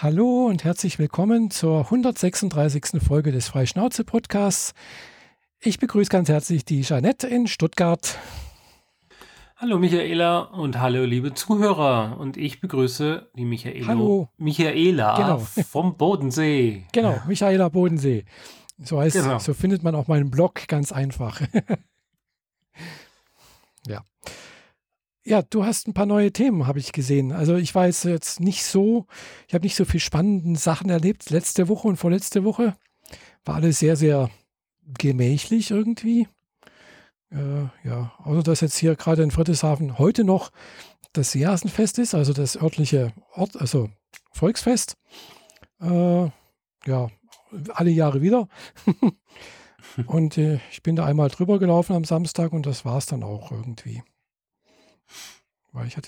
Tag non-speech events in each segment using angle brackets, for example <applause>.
Hallo und herzlich willkommen zur 136. Folge des Freischnauze-Podcasts. Ich begrüße ganz herzlich die Jeanette in Stuttgart. Hallo Michaela und hallo liebe Zuhörer. Und ich begrüße die Michaela, Hallo. Michaela Genau. vom Bodensee. Genau, Michaela Bodensee. So heißt, Genau. so findet man auch meinen Blog ganz einfach. <laughs> ja. Ja, du hast ein paar neue Themen, habe ich gesehen. Also ich weiß jetzt nicht so, ich habe nicht so viel spannende Sachen erlebt. Letzte Woche und vorletzte Woche war alles sehr, sehr gemächlich irgendwie. Äh, ja, außer dass jetzt hier gerade in Friedrichshafen heute noch das Jasenfest ist, also das örtliche Ort, also Volksfest. Äh, ja, alle Jahre wieder. <laughs> und äh, ich bin da einmal drüber gelaufen am Samstag und das war es dann auch irgendwie.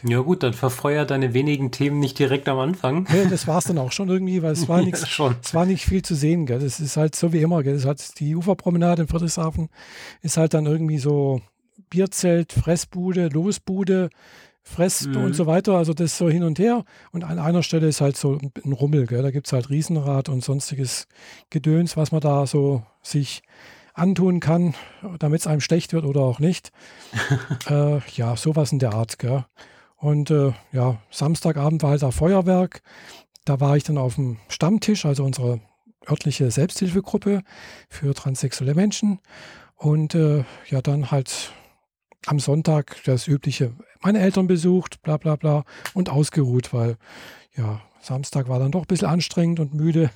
Ja gut, dann verfeuer deine wenigen Themen nicht direkt am Anfang. ja, das war es dann auch schon irgendwie, weil es <laughs> war nichts Ja. Es war nicht viel zu sehen, gell? Das ist halt so wie immer, gell? Das hat die Uferpromenade in Friedrichshafen ist halt dann irgendwie so Bierzelt, Fressbude, Losbude, Fress Mhm. und so weiter. Also das so hin und her. Und an einer Stelle ist halt so ein Rummel, gell? Da gibt es halt Riesenrad und sonstiges Gedöns, was man da so sich antun kann, damit es einem schlecht wird oder auch nicht. <laughs> äh, ja, sowas in der Art, gell? Und äh, ja, Samstagabend war halt da Feuerwerk. Da war ich dann auf dem Stammtisch, also unsere örtliche Selbsthilfegruppe für transsexuelle Menschen. Und äh, ja, dann halt am Sonntag das übliche, meine Eltern besucht, bla bla bla und ausgeruht, weil ja, Samstag war dann doch ein bisschen anstrengend und müde.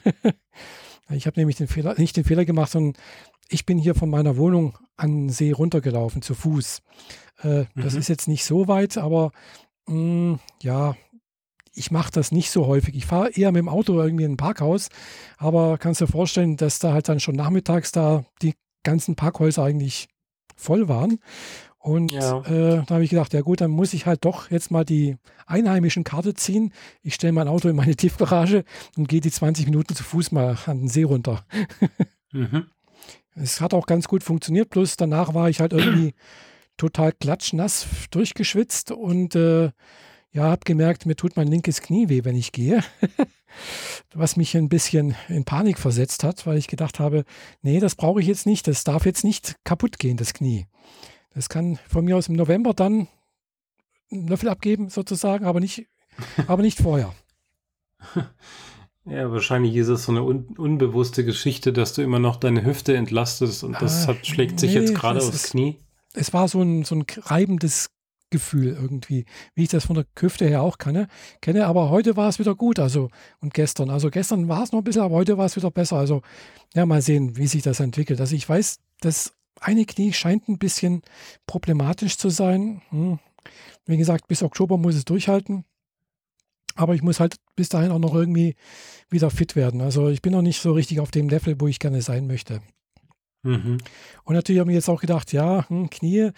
<laughs> ich habe nämlich den Fehler, nicht den Fehler gemacht, sondern ich bin hier von meiner Wohnung an den See runtergelaufen, zu Fuß. Äh, Das Mhm. ist jetzt nicht so weit, aber mh, ja, ich mache das nicht so häufig. Ich fahre eher mit dem Auto irgendwie in ein Parkhaus, aber kannst dir vorstellen, dass da halt dann schon nachmittags da die ganzen Parkhäuser eigentlich voll waren. Und Ja. äh, da habe ich gedacht, ja gut, dann muss ich halt doch jetzt mal die einheimischen Karte ziehen. Ich stelle mein Auto in meine Tiefgarage und gehe die 20 Minuten zu Fuß mal an den See runter. Mhm. Es hat auch ganz gut funktioniert, bloß danach war ich halt irgendwie <clears throat> total klatschnass durchgeschwitzt und äh, ja, habe gemerkt, mir tut mein linkes Knie weh, wenn ich gehe. <laughs> Was mich ein bisschen in Panik versetzt hat, weil ich gedacht habe, nee, das brauche ich jetzt nicht, das darf jetzt nicht kaputt gehen, das Knie. Das kann von mir aus im November dann einen Löffel abgeben, sozusagen, aber nicht, <laughs> aber nicht vorher. <laughs> Ja, wahrscheinlich ist es so eine un unbewusste Geschichte, dass du immer noch deine Hüfte entlastest und das Ah, hat, schlägt sich nee, jetzt gerade aufs ist- Knie. es war so ein, so ein reibendes Gefühl irgendwie, wie ich das von der Hüfte her auch kenne, kenne. Aber heute war es wieder gut, also und gestern. Also gestern war es noch ein bisschen, aber heute war es wieder besser. Also ja, mal sehen, wie sich das entwickelt. Also ich weiß, das eine Knie scheint ein bisschen problematisch zu sein. Hm. Wie gesagt, bis Oktober muss es durchhalten. Aber ich muss halt bis dahin auch noch irgendwie wieder fit werden. Also ich bin noch nicht so richtig auf dem Level, wo ich gerne sein möchte. Mhm. Und natürlich habe ich jetzt auch gedacht, ja, hm, Knie,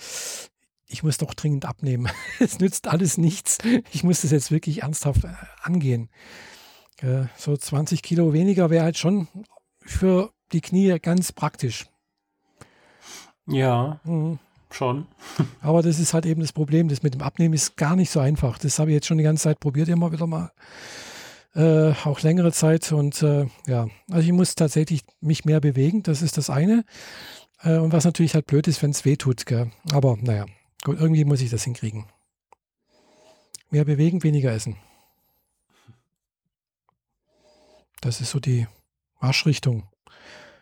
ich muss doch dringend abnehmen. <laughs> Es nützt alles nichts. Ich muss das jetzt wirklich ernsthaft äh, angehen. Äh, so 20 Kilo weniger wäre halt schon für die Knie ganz praktisch. Ja, Mhm. Schon. <laughs> Aber das ist halt eben das Problem. Das mit dem Abnehmen ist gar nicht so einfach. Das habe ich jetzt schon die ganze Zeit probiert, immer wieder mal. Äh, auch längere Zeit. Und äh, ja, also ich muss tatsächlich mich mehr bewegen. Das ist das eine. Äh, und was natürlich halt blöd ist, wenn es weh tut. Aber naja, gut, irgendwie muss ich das hinkriegen. Mehr bewegen, weniger essen. Das ist so die Marschrichtung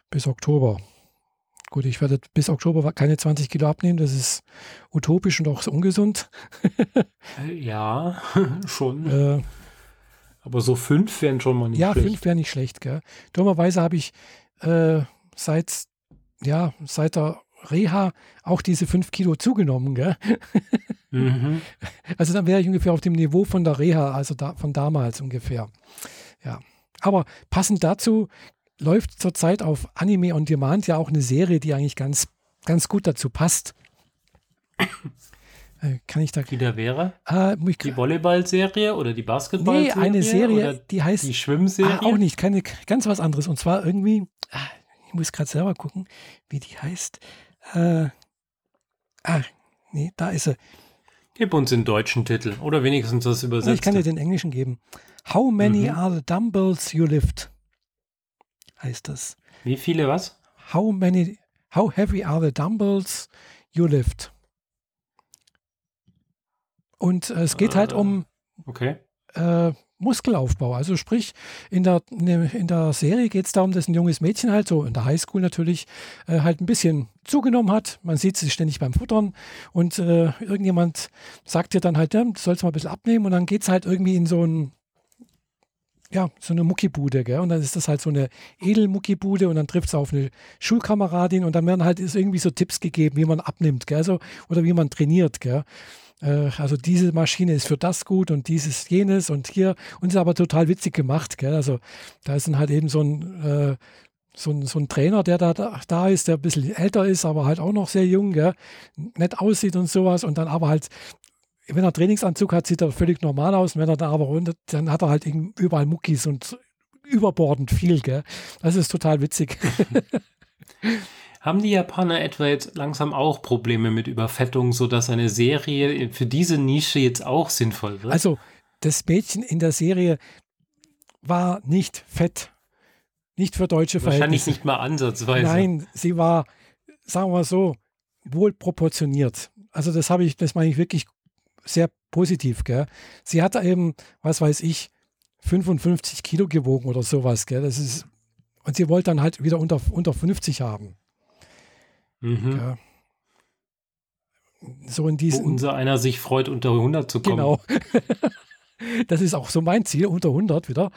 bis Oktober. Gut, ich werde bis Oktober keine 20 Kilo abnehmen. Das ist utopisch und auch ungesund. <laughs> Äh, Ja, <laughs> schon. Äh, Aber so fünf wären schon mal nicht ja, schlecht. fünf wäre nicht schlecht. Gell? Dummerweise habe ich äh, seit, ja, seit der Reha auch diese fünf Kilo zugenommen. Gell? Mhm. <laughs> Also dann wäre ich ungefähr auf dem Niveau von der Reha, also da, von damals ungefähr. Ja. Aber passend dazu läuft zurzeit auf Anime on Demand ja auch eine Serie, die eigentlich ganz, ganz gut dazu passt. <coughs> Äh, kann ich da. Die da wäre? Muss ich, Die Volleyball-Serie oder die Basketball-Serie? nee, eine Serie, die heißt. die Schwimmserie? Ah, auch nicht, keine, ganz was anderes. Und zwar irgendwie, ah, ich muss gerade selber gucken, wie die heißt. Äh, ah, nee, da ist sie. Gib uns den deutschen Titel oder wenigstens das übersetzt. Ich kann dir den englischen geben. How many mhm. are the dumbbells you lift? Heißt das. Wie viele was? How many, how heavy are the dumbbells you lift? Und äh, es geht halt äh, halt um okay. äh, Muskelaufbau. Also sprich, in der, in der Serie geht es darum, dass ein junges Mädchen halt so in der Highschool natürlich äh, halt ein bisschen zugenommen hat. Man sieht sie ständig beim Futtern und äh, irgendjemand sagt dir dann halt, ja, du sollst mal ein bisschen abnehmen und dann geht es halt irgendwie in so ein ja, so eine Muckibude, gell? Und dann ist das halt so eine Edelmuckibude und dann trifft es auf eine Schulkameradin und dann werden halt irgendwie so Tipps gegeben, wie man abnimmt, gell? Also, oder wie man trainiert, gell? Äh, also diese Maschine ist für das gut und dieses, jenes und hier. Und ist aber total witzig gemacht. Gell? Also da ist dann halt eben so ein, äh, so ein, so ein Trainer, der da, da ist, der ein bisschen älter ist, aber halt auch noch sehr jung, gell? nett aussieht und sowas. Und dann aber halt, wenn er Trainingsanzug hat, sieht er völlig normal aus. Und wenn er da aber runter, dann hat er halt überall Muckis und überbordend viel. Gell? Das ist total witzig. <laughs> Haben die Japaner etwa jetzt langsam auch Probleme mit Überfettung, sodass eine Serie für diese Nische jetzt auch sinnvoll wird? Also, das Mädchen in der Serie war nicht fett. Nicht für deutsche Verhältnisse. Wahrscheinlich nicht mal ansatzweise. Nein, sie war, sagen wir so, wohl proportioniert. Also das habe ich, das meine ich wirklich sehr positiv, gell? Sie hat eben, was weiß ich, 55 Kilo gewogen oder sowas, gell? Das ist, und sie wollte dann halt wieder unter, unter 50 haben. Mhm. So in diesen. Wo unser einer sich freut, unter 100 zu kommen. Genau. <laughs> Das ist auch so mein Ziel, unter 100 wieder.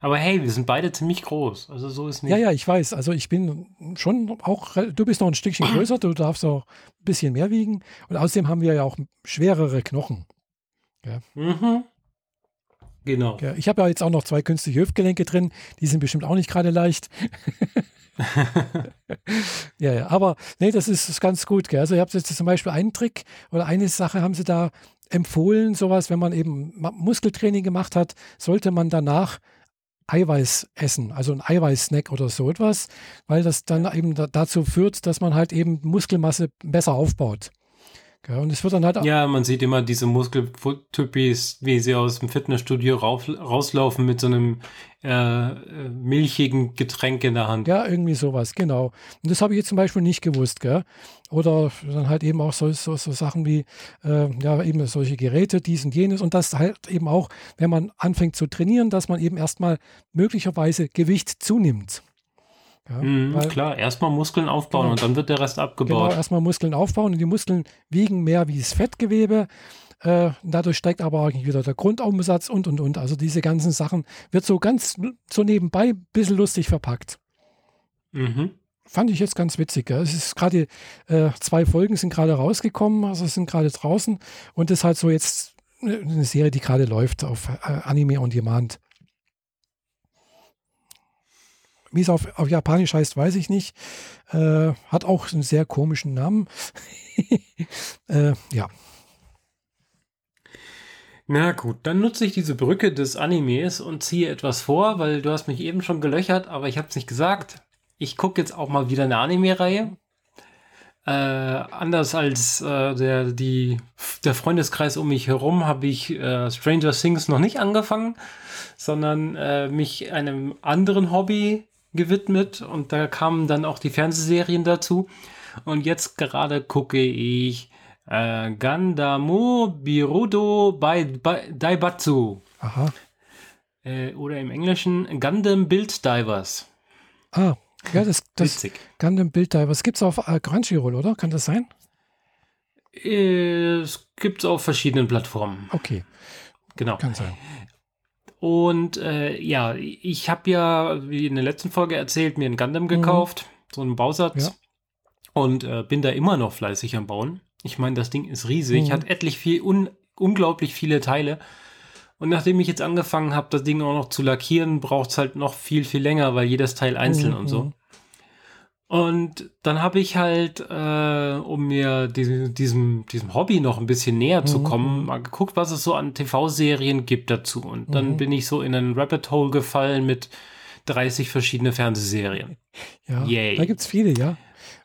Aber hey, wir sind beide ziemlich groß. Also so ist nicht. Ja, ja, ich weiß. Also ich bin schon auch, du bist noch ein Stückchen <clears throat> größer, du darfst auch ein bisschen mehr wiegen. Und außerdem haben wir ja auch schwerere Knochen. Ja. Mhm. Genau. Ja, ich habe ja jetzt auch noch zwei künstliche Hüftgelenke drin. Die sind bestimmt auch nicht gerade leicht. <laughs> ja, ja, aber nee, das ist, ist ganz gut. Gell? Also, ihr habt jetzt zum Beispiel einen Trick oder eine Sache haben sie da empfohlen, sowas, wenn man eben Muskeltraining gemacht hat, sollte man danach Eiweiß essen, also ein Eiweißsnack oder so etwas, weil das dann eben dazu führt, dass man halt eben Muskelmasse besser aufbaut. Ja, und es wird dann halt Ja, man sieht immer diese Muskeltypis, wie sie aus dem Fitnessstudio rauf, rauslaufen mit so einem äh, milchigen Getränk in der Hand. Ja, irgendwie sowas, genau. Und das habe ich jetzt zum Beispiel nicht gewusst, gell? Oder dann halt eben auch so, so, so Sachen wie, äh, ja, eben solche Geräte, dies und jenes. Und das halt eben auch, wenn man anfängt zu trainieren, dass man eben erstmal möglicherweise Gewicht zunimmt. Ja, mhm, klar, erstmal Muskeln aufbauen genau, und dann wird der Rest abgebaut. Genau, erstmal Muskeln aufbauen und die Muskeln wiegen mehr wie das Fettgewebe. Äh, dadurch steigt aber auch wieder der Grundumsatz und und und. Also diese ganzen Sachen wird so ganz so nebenbei ein bisschen lustig verpackt. Mhm. Fand ich jetzt ganz witzig. Gell? Es ist gerade äh, zwei Folgen sind gerade rausgekommen, also sind gerade draußen und das ist halt so jetzt eine Serie, die gerade läuft auf äh, Anime on Demand. Wie es auf, auf Japanisch heißt, weiß ich nicht. Äh, hat auch einen sehr komischen Namen. <laughs> äh, ja. Na gut, dann nutze ich diese Brücke des Animes und ziehe etwas vor, weil du hast mich eben schon gelöchert, aber ich habe es nicht gesagt. Ich gucke jetzt auch mal wieder eine Anime-Reihe. Äh, anders als äh, der, die, der Freundeskreis um mich herum habe ich äh, Stranger Things noch nicht angefangen, sondern äh, mich einem anderen Hobby gewidmet und da kamen dann auch die Fernsehserien dazu. Und jetzt gerade gucke ich äh, Gandamo Birudo bei, bei Daibatsu. Aha. Äh, oder im Englischen Gundam Build Divers. Ah, ja, das, das Witzig. Gundam Build Divers gibt es auf äh, Crunchyroll, oder? Kann das sein? Äh, es gibt es auf verschiedenen Plattformen. Okay. Genau. Kann sein. Und äh, ja, ich habe ja, wie in der letzten Folge erzählt, mir ein Gundam mhm. gekauft, so einen Bausatz. Ja. Und äh, bin da immer noch fleißig am Bauen. Ich meine, das Ding ist riesig, mhm. hat etlich viel, un unglaublich viele Teile. Und nachdem ich jetzt angefangen habe, das Ding auch noch zu lackieren, braucht es halt noch viel, viel länger, weil jedes Teil einzeln mhm. und so. Mhm. Und dann habe ich halt, äh, um mir diesem, diesem, diesem Hobby noch ein bisschen näher zu mhm. kommen, mal geguckt, was es so an TV-Serien gibt dazu. Und dann mhm. bin ich so in einen Rabbit Hole gefallen mit 30 verschiedene Fernsehserien. <laughs> Ja, Yay. da gibt es viele, ja.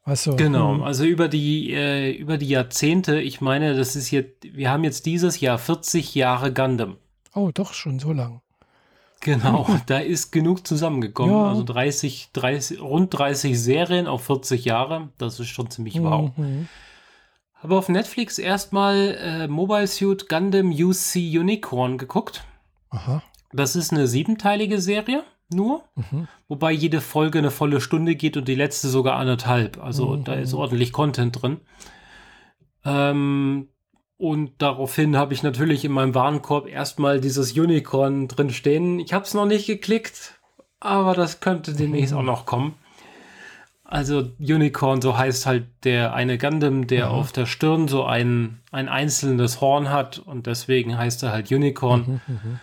Also, Genau, hm, also über die, äh, über die Jahrzehnte, ich meine, das ist jetzt, wir haben jetzt dieses Jahr 40 Jahre Gundam. Oh, doch schon so lang. Genau, <laughs> da ist genug zusammengekommen. Ja. Also 30, 30, rund 30 Serien auf 40 Jahre, das ist schon ziemlich wow. Mhm. Habe auf Netflix erstmal äh, Mobile Suit Gundam UC Unicorn geguckt. Aha. Das ist eine siebenteilige Serie, nur. Mhm. Wobei jede Folge eine volle Stunde geht und die letzte sogar anderthalb. Also Mhm. da ist ordentlich Content drin. Ähm, und daraufhin habe ich natürlich in meinem Warenkorb erstmal dieses Unicorn drin stehen. Ich habe es noch nicht geklickt, aber das könnte demnächst auch noch kommen. Also Unicorn, so heißt halt der eine Gundam, der Aha. auf der Stirn so ein, ein einzelnes Horn hat und deswegen heißt er halt Unicorn. Mhm. Mhm.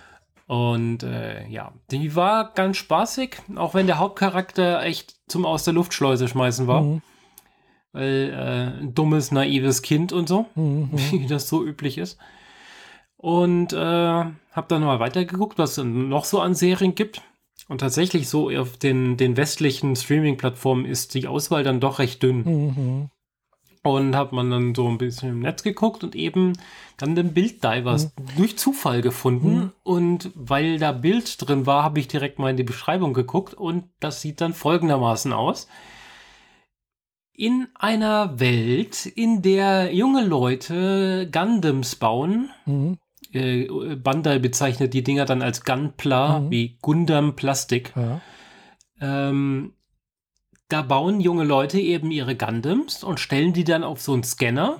Und äh, ja, die war ganz spaßig, auch wenn der Hauptcharakter echt zum aus der Luftschleuse schmeißen war. Mhm. Weil äh, ein dummes, naives Kind und so, Mhm. <laughs> wie das so üblich ist. Und äh, habe dann mal weitergeguckt, was es noch so an Serien gibt. Und tatsächlich so auf den, den westlichen Streaming-Plattformen ist die Auswahl dann doch recht dünn. Mhm. Und hat man dann so ein bisschen im Netz geguckt und eben dann den Bilddivers durch Zufall gefunden. Mhm. Und weil da Bild drin war, habe ich direkt mal in die Beschreibung geguckt und das sieht dann folgendermaßen aus. In einer Welt, in der junge Leute Gundams bauen, Mhm. äh, Bandai bezeichnet die Dinger dann als Gunpla, Mhm. wie Gundam Plastik. Ja. Ähm, da bauen junge Leute eben ihre Gundams und stellen die dann auf so einen Scanner.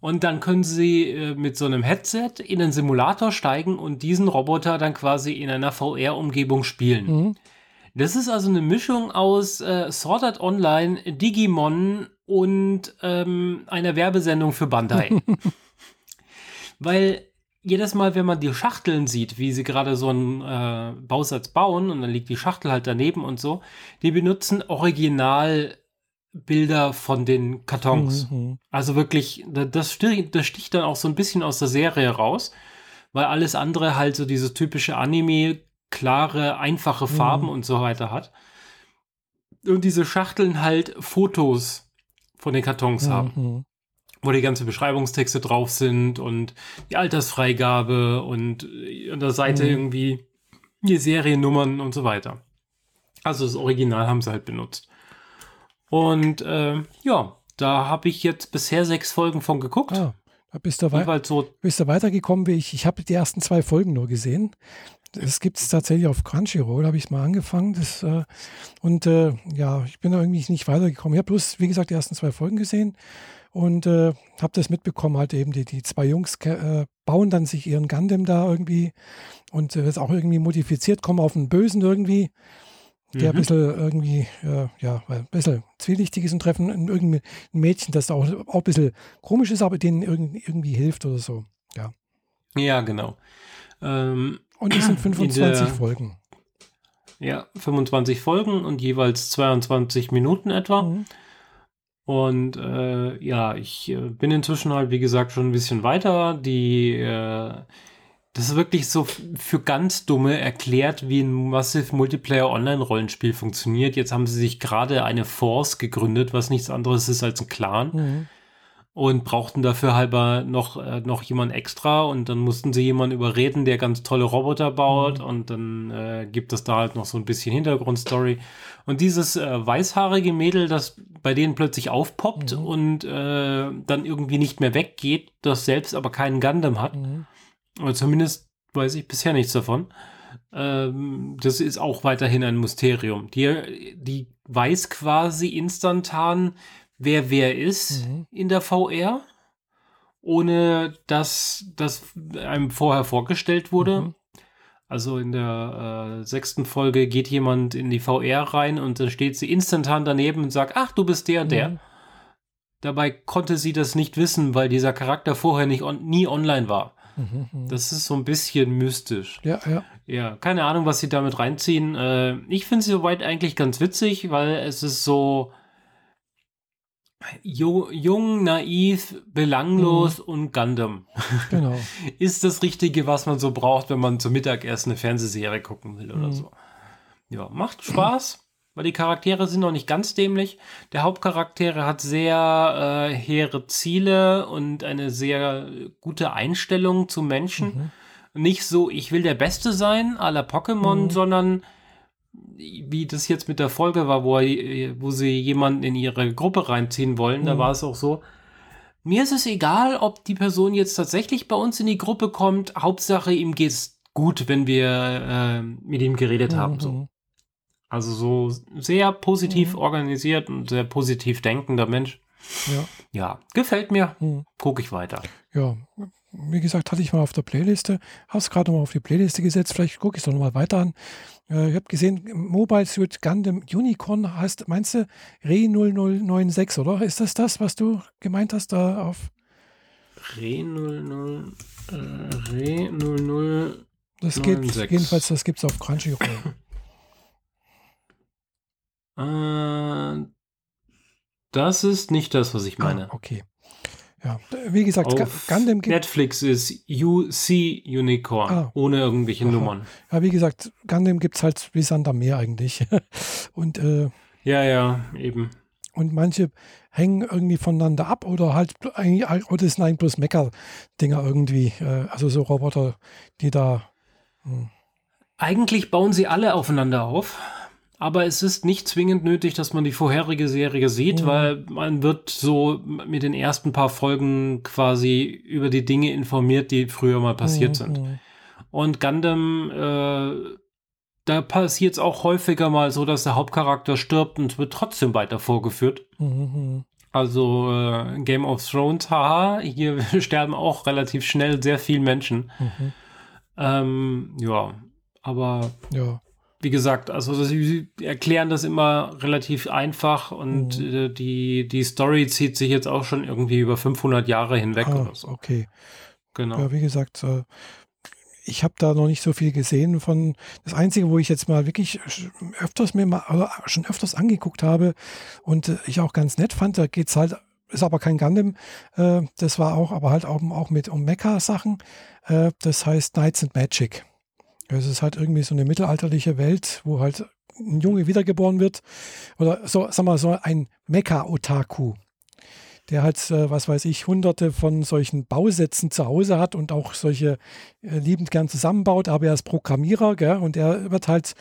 Und dann können sie äh, mit so einem Headset in einen Simulator steigen und diesen Roboter dann quasi in einer VR-Umgebung spielen. Mhm. Das ist also eine Mischung aus äh, Sword Art Online, Digimon und ähm, einer Werbesendung für Bandai. <laughs> Weil jedes Mal, wenn man die Schachteln sieht, wie sie gerade so einen äh, Bausatz bauen und dann liegt die Schachtel halt daneben und so, die benutzen Originalbilder von den Kartons. Mhm. Also wirklich, da- das sticht, das sticht dann auch so ein bisschen aus der Serie raus, weil alles andere halt so dieses typische Anime, klare, einfache Farben Mhm. und so weiter hat. Und diese Schachteln halt Fotos von den Kartons haben, Mhm. wo die ganzen Beschreibungstexte drauf sind und die Altersfreigabe und äh, an der Seite Mhm. irgendwie die Seriennummern und so weiter. Also das Original haben sie halt benutzt. Und äh, ja, da habe ich jetzt bisher sechs Folgen von geguckt. Ah, da bist du, wei so, bist du weitergekommen wie ich. Ich habe die ersten zwei Folgen nur gesehen. Das gibt es tatsächlich auf Crunchyroll, habe ich mal angefangen. Das, äh, und äh, ja, ich bin da irgendwie nicht weitergekommen. Ich habe bloß, wie gesagt, die ersten zwei Folgen gesehen und äh, habe das mitbekommen, halt eben die, die zwei Jungs äh, bauen dann sich ihren Gundam da irgendwie und äh, ist auch irgendwie modifiziert, kommen auf einen Bösen irgendwie, der ein Mhm. bisschen irgendwie, äh, ja, ein bisschen zwielichtig ist und treffen ein, irgendwie ein Mädchen, das auch, auch ein bisschen komisch ist, aber denen irgendwie, irgendwie hilft oder so. ja, genau. Ähm, Und es sind In 25 der- Folgen. ja, 25 Folgen und jeweils 22 Minuten etwa. Mhm. Und äh, ja, ich äh, bin inzwischen halt, wie gesagt, schon ein bisschen weiter. Die, äh, das ist wirklich so für ganz Dumme erklärt, wie ein Massive Multiplayer Online-Rollenspiel funktioniert. Jetzt haben sie sich gerade eine Force gegründet, was nichts anderes ist als ein Clan. Mhm. Und brauchten dafür halber noch, äh, noch jemand extra und dann mussten sie jemanden überreden, der ganz tolle Roboter baut und dann äh, gibt es da halt noch so ein bisschen Hintergrundstory. Und dieses äh, weißhaarige Mädel, das bei denen plötzlich aufpoppt Mhm. und äh, dann irgendwie nicht mehr weggeht, das selbst aber keinen Gundam hat, Mhm. oder zumindest weiß ich bisher nichts davon. Ähm, das ist auch weiterhin ein Mysterium. Die, die weiß quasi instantan, wer wer ist Mhm. in der VR, ohne dass das einem vorher vorgestellt wurde. Mhm. Also in der äh, sechsten Folge geht jemand in die VR rein und dann steht sie instantan daneben und sagt, ach, du bist der, der. Mhm. Dabei konnte sie das nicht wissen, weil dieser Charakter vorher nicht on nie online war. Mhm. Mhm. Das ist so ein bisschen mystisch. Ja, ja. Ja, keine Ahnung, was sie damit reinziehen. Äh, ich finde sie soweit eigentlich ganz witzig, weil es ist so ju jung, naiv, belanglos und Gundam. <laughs> Genau. Ist das Richtige, was man so braucht, wenn man zum Mittagessen eine Fernsehserie gucken will oder Mhm. so. Ja, macht Spaß. weil die Charaktere sind noch nicht ganz dämlich. Der Hauptcharaktere hat sehr äh, hehre Ziele und eine sehr gute Einstellung zu Menschen. Mhm. Nicht so, ich will der Beste sein, à la Pokémon, mhm. sondern wie das jetzt mit der Folge war, wo, er, wo sie jemanden in ihre Gruppe reinziehen wollen, mhm. da war es auch so, mir ist es egal, ob die Person jetzt tatsächlich bei uns in die Gruppe kommt. Hauptsache, ihm geht's gut, wenn wir äh, mit ihm geredet mhm. haben. So. Also so sehr positiv mhm. organisiert und sehr positiv denkender Mensch. Ja, ja gefällt mir. Mhm. Gucke ich weiter. Ja, wie gesagt, hatte ich mal auf der Playliste. Habe es gerade mal auf die Playliste gesetzt. Vielleicht gucke ich es doch nochmal weiter an. Äh, ich habe gesehen, Mobile Suit Gundam Unicorn heißt, meinst du, Re 0096, oder? Ist das das, was du gemeint hast da auf? Re 00, äh, Re 00. Das geht, jedenfalls, das gibt es auf Crunchyroll. <laughs> Äh, das ist nicht das, was ich meine. Ah, okay. Ja, wie gesagt, Auf Gundam gibt Netflix ist UC Unicorn, ah, ohne irgendwelche aha. Nummern. Ja, wie gesagt, Gundam gibt es halt wie Sand am Meer eigentlich. <laughs> und äh, ja, ja, eben. Und manche hängen irgendwie voneinander ab oder halt eigentlich, oder es sind eigentlich bloß Mecker-Dinger irgendwie. Äh, also so Roboter, die da. Hm. Eigentlich bauen sie alle aufeinander auf. Aber es ist nicht zwingend nötig, dass man die vorherige Serie sieht, mhm. weil man wird so mit den ersten paar Folgen quasi über die Dinge informiert, die früher mal passiert mhm. sind. Und Gundam, äh, da passiert es auch häufiger mal so, dass der Hauptcharakter stirbt und wird trotzdem weiter vorgeführt. Mhm. Also äh, Game of Thrones, haha, hier <laughs> sterben auch relativ schnell sehr viele Menschen. Mhm. Ähm, ja, aber ja wie gesagt, also sie erklären das immer relativ einfach und mhm. Äh, die, die Story zieht sich jetzt auch schon irgendwie über 500 Jahre hinweg ah, oder so. Okay. Genau. Ja, wie gesagt, äh, ich habe da noch nicht so viel gesehen von. Das Einzige, wo ich jetzt mal wirklich öfters mir mal, also schon öfters angeguckt habe und äh, ich auch ganz nett fand, da geht es halt, ist aber kein Gundam, das war auch, aber halt auch, auch mit um Mecha-Sachen. das heißt Knights and Magic. Es ist halt irgendwie so eine mittelalterliche Welt, wo halt ein Junge wiedergeboren wird. Oder so, sag mal, so ein Mecha-Otaku, der halt, äh, was weiß ich, hunderte von solchen Bausätzen zu Hause hat und auch solche äh, liebend gern zusammenbaut, aber er ist Programmierer, gell? Und er wird halt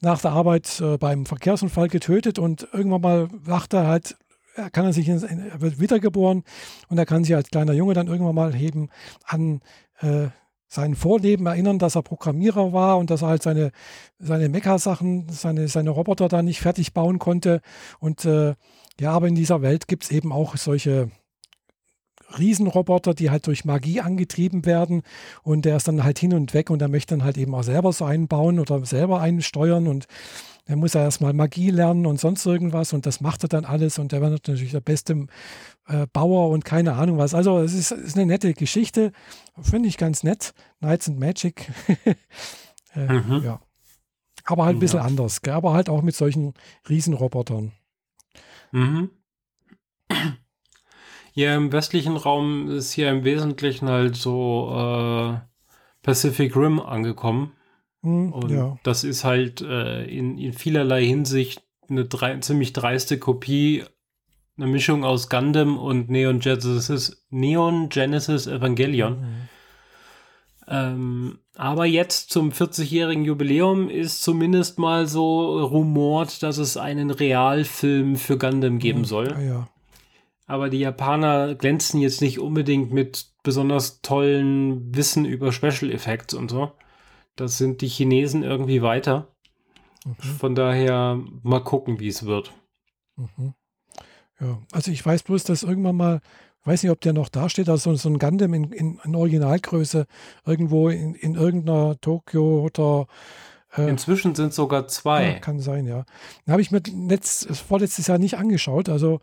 nach der Arbeit äh, beim Verkehrsunfall getötet und irgendwann mal wacht er halt er kann er sich, er wird wiedergeboren und er kann sich als kleiner Junge dann irgendwann mal heben an äh, sein Vorleben erinnern, dass er Programmierer war und dass er halt seine, seine Mecha-Sachen, seine, seine Roboter da nicht fertig bauen konnte. Und äh, ja, aber in dieser Welt gibt es eben auch solche Riesenroboter, die halt durch Magie angetrieben werden und der ist dann halt hin und weg und er möchte dann halt eben auch selber so einbauen oder selber einsteuern und er muss ja erstmal Magie lernen und sonst irgendwas und das macht er dann alles und der wird natürlich der beste äh, Bauer und keine Ahnung was. Also es ist, ist eine nette Geschichte, finde ich ganz nett. Knights and Magic. <laughs> äh, mhm. Ja. Aber halt ein bisschen ja. anders, gell? aber halt auch mit solchen Riesenrobotern. Mhm. Ja, im westlichen Raum ist hier im Wesentlichen halt so äh, Pacific Rim angekommen. Mhm, Und ja. das ist halt äh, in, in vielerlei Hinsicht eine drei, ziemlich dreiste Kopie, eine Mischung aus Gundam und Neon Genesis, Neon Genesis Evangelion. Mhm. Ähm, aber jetzt zum 40-jährigen Jubiläum ist zumindest mal so rumort, dass es einen Realfilm für Gundam geben mhm, soll. Ja, ja. Aber die Japaner glänzen jetzt nicht unbedingt mit besonders tollen Wissen über Special Effects und so. Das sind die Chinesen irgendwie weiter. Mhm. Von daher mal gucken, wie es wird. Mhm. Ja, also ich weiß bloß, dass irgendwann mal, ich weiß nicht, ob der noch da steht, also so ein Gundam in, in, in Originalgröße irgendwo in, in irgendeiner Tokio oder äh, Inzwischen sind sogar zwei. Ja, kann sein, ja. Habe ich mir letzt, vorletztes Jahr nicht angeschaut. Also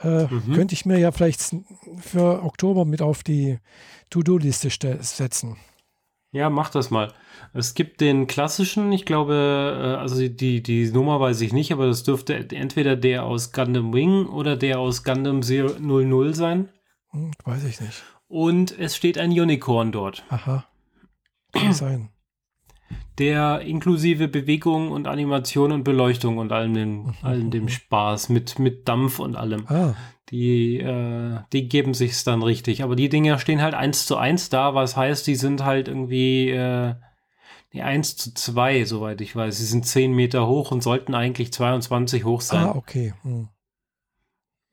äh, mhm. könnte ich mir ja vielleicht für Oktober mit auf die To-Do-Liste setzen. Ja, mach das mal. Es gibt den klassischen, ich glaube, äh, also die, die Nummer weiß ich nicht, aber das dürfte entweder der aus Gundam Wing oder der aus Gundam 00 sein. Hm, weiß ich nicht. Und es steht ein Unicorn dort. Aha. Kann <clears throat> sein. Der inklusive Bewegung und Animation und Beleuchtung und allem dem, mhm. allem dem Spaß mit, mit Dampf und allem. Ah. Die, äh, die geben sich's dann richtig. Aber die Dinger stehen halt eins zu eins da, was heißt, die sind halt irgendwie äh, nee, 1 zu 2, soweit ich weiß. Sie sind 10 Meter hoch und sollten eigentlich 22 hoch sein. Ah, okay. Hm.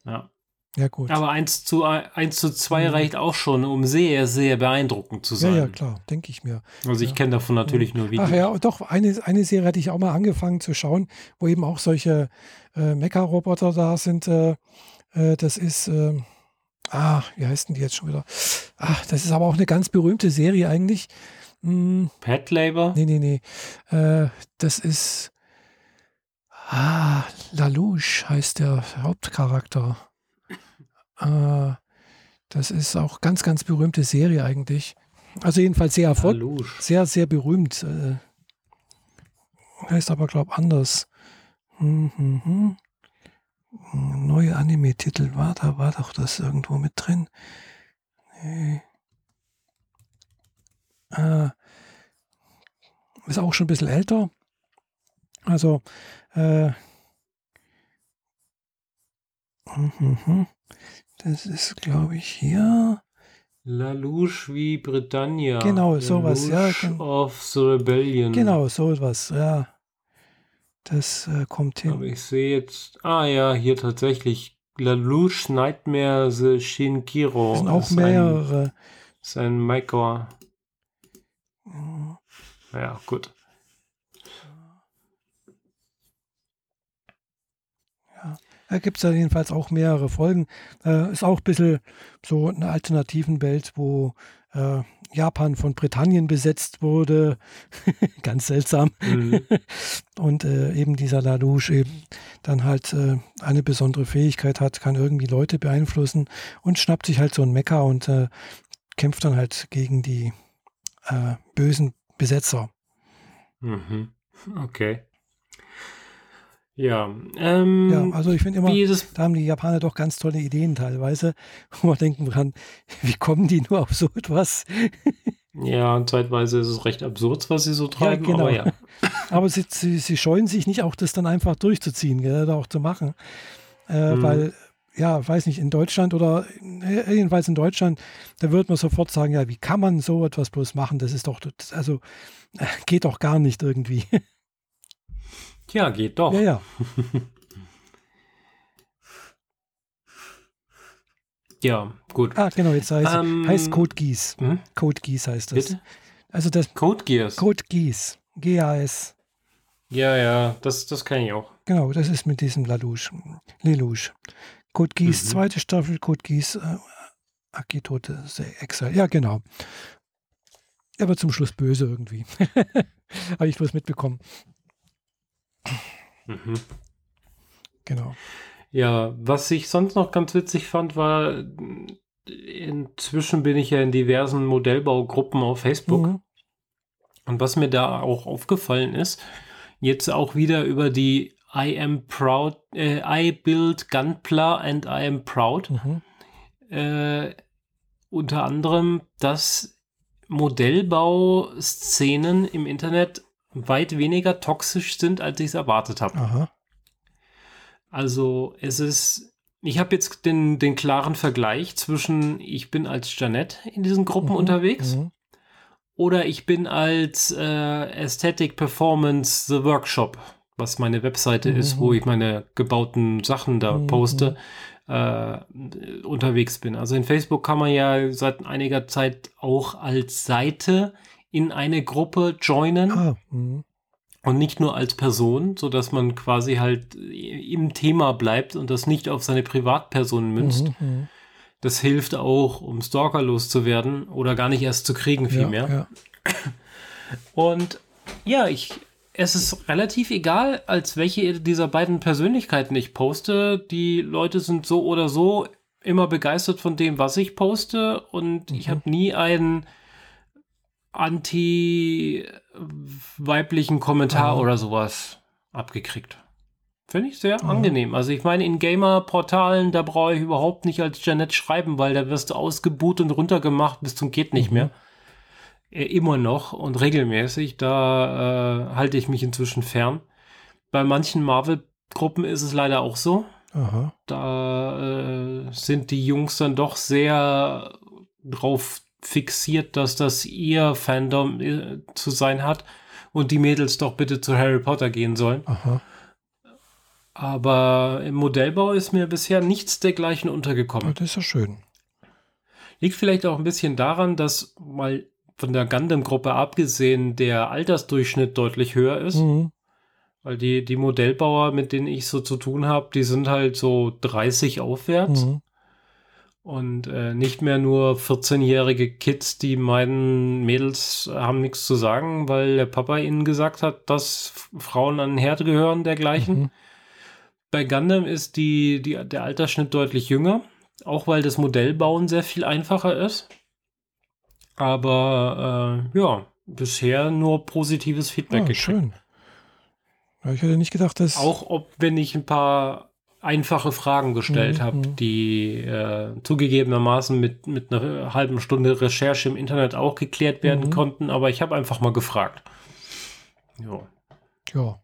Ja. Ja, gut. Aber 1 zu, 1 zu 2 mhm. reicht auch schon, um sehr, sehr beeindruckend zu sein. Ja, ja, klar, denke ich mir. Also ich ja. kenne davon natürlich mhm. nur Videos. Ach ja, doch, eine, eine Serie hatte ich auch mal angefangen zu schauen, wo eben auch solche äh, Mecha-Roboter da sind. Äh, äh, das ist, äh, ah, wie heißt denn die jetzt schon wieder? Ach, das ist aber auch eine ganz berühmte Serie eigentlich. Hm, Pet Labor? Nee, nee, nee. Äh, das ist, ah, Lalouche heißt der Hauptcharakter. Äh, das ist auch ganz, ganz berühmte Serie eigentlich. Also jedenfalls sehr erfolgreich. Sehr, sehr berühmt. Äh, heißt aber, glaube ich, anders. Hm, hm, hm. Neue Anime-Titel war, da war doch das irgendwo mit drin. Nee. Äh, ist auch schon ein bisschen älter. Also, äh, hm, hm, hm. Das ist, glaube ich, hier. La Louche wie Britannia. Genau, sowas, ja. Of the Rebellion. Genau, sowas, ja. Das äh, kommt hin. Aber ich sehe jetzt, ah ja, hier tatsächlich La Louche Nightmare the Shinkiro. Das sind auch mehrere. Das ist ein Maker. Ja, gut. Da gibt es ja jedenfalls auch mehrere Folgen. Äh, ist auch ein bisschen so eine alternativen Welt, wo äh, Japan von Britannien besetzt wurde. <laughs> Ganz seltsam. Mhm. <laughs> Und äh, eben dieser Lalouche eben dann halt äh, eine besondere Fähigkeit hat, kann irgendwie Leute beeinflussen und schnappt sich halt so ein Mecker und äh, kämpft dann halt gegen die äh, bösen Besetzer. Mhm. Okay. Ja, ähm, ja, also ich finde immer, da haben die Japaner doch ganz tolle Ideen teilweise, wo man denken kann, <laughs> wie kommen die nur auf so etwas? ja, und zeitweise ist es recht absurd, was sie so treiben, ja, genau. aber ja. aber sie, sie, sie, scheuen sich nicht auch, das dann einfach durchzuziehen, gell, oder auch zu machen, äh, mhm. weil ja, weiß nicht, in Deutschland oder äh, jedenfalls in Deutschland, da wird man sofort sagen, ja, wie kann man so etwas bloß machen? Das ist doch, also <laughs> geht doch gar nicht irgendwie. Ja, geht doch. Ja, ja. <laughs> ja, gut. Ah, genau, jetzt heißt, ähm, heißt Code Geass. Hm? Code Geass heißt das. Bitte? Also das Code Geass. Code Geass. G-A-S. Ja, ja, das, das kann ich auch. Genau, das ist mit diesem Lelouch. Lelouch. Code Geass, mhm. zweite Staffel, Code Geass, äh, Akitote, Exile. Ja, genau. Er wird zum Schluss böse irgendwie. <laughs> Habe ich bloß mitbekommen. Mhm. Genau. Ja, was ich sonst noch ganz witzig fand, war, inzwischen bin ich ja in diversen Modellbaugruppen auf Facebook. Mhm. Und was mir da auch aufgefallen ist, jetzt auch wieder über die I am proud, äh, I build Gunpla and I am proud. Mhm. Äh, unter anderem, dass Modellbauszenen im Internet weit weniger toxisch sind, als ich es erwartet habe. Also es ist, ich habe jetzt den, den klaren Vergleich zwischen, ich bin als Janette in diesen Gruppen mhm, unterwegs mhm. oder ich bin als äh, Aesthetic Performance The Workshop, was meine Webseite mhm. ist, wo ich meine gebauten Sachen da mhm, poste, äh, unterwegs bin. Also in Facebook kann man ja seit einiger Zeit auch als Seite in eine Gruppe joinen. Ah, mhm. und nicht nur als Person, so dass man quasi halt im Thema bleibt und das nicht auf seine Privatperson münzt. Mhm, mhm. das hilft auch, um Stalker loszuwerden oder gar nicht erst zu kriegen, vielmehr. Ja, ja. <coughs> Und ja, ich, es ist relativ egal, als welche dieser beiden Persönlichkeiten ich poste. Die Leute sind so oder so immer begeistert von dem, was ich poste und mhm. ich habe nie einen anti-weiblichen Kommentar mhm. oder sowas abgekriegt. Finde ich sehr mhm. angenehm. Also ich meine, in Gamer-Portalen, da brauche ich überhaupt nicht als Janet schreiben, weil da wirst du ausgebuht und runtergemacht bis zum geht nicht mhm. mehr. Äh, immer noch und regelmäßig. Da äh, halte ich mich inzwischen fern. Bei manchen Marvel-Gruppen ist es leider auch so. Aha. Da äh, sind die Jungs dann doch sehr drauf fixiert, dass das ihr Fandom äh, zu sein hat und die Mädels doch bitte zu Harry Potter gehen sollen. Aha. Aber im Modellbau ist mir bisher nichts dergleichen untergekommen. Das ist ja schön. Liegt vielleicht auch ein bisschen daran, dass mal von der Gundam-Gruppe abgesehen der Altersdurchschnitt deutlich höher ist. Mhm. Weil die, die Modellbauer, mit denen ich so zu tun habe, die sind halt so 30 aufwärts. Mhm. Und äh, nicht mehr nur 14-jährige Kids, die meinen, Mädels haben nichts zu sagen, weil der Papa ihnen gesagt hat, dass Frauen an den Herd gehören, dergleichen. Mhm. Bei Gundam ist die, die, der Altersschnitt deutlich jünger, auch weil das Modellbauen sehr viel einfacher ist. Aber äh, ja, bisher nur positives Feedback ah, gekriegt. Schön. Ich hätte nicht gedacht, dass. Auch ob, wenn ich ein paar einfache Fragen gestellt mhm. habe, mhm. die äh, zugegebenermaßen mit, mit einer halben Stunde Recherche im Internet auch geklärt werden mhm. konnten, aber ich habe einfach mal gefragt. Ja. Ja.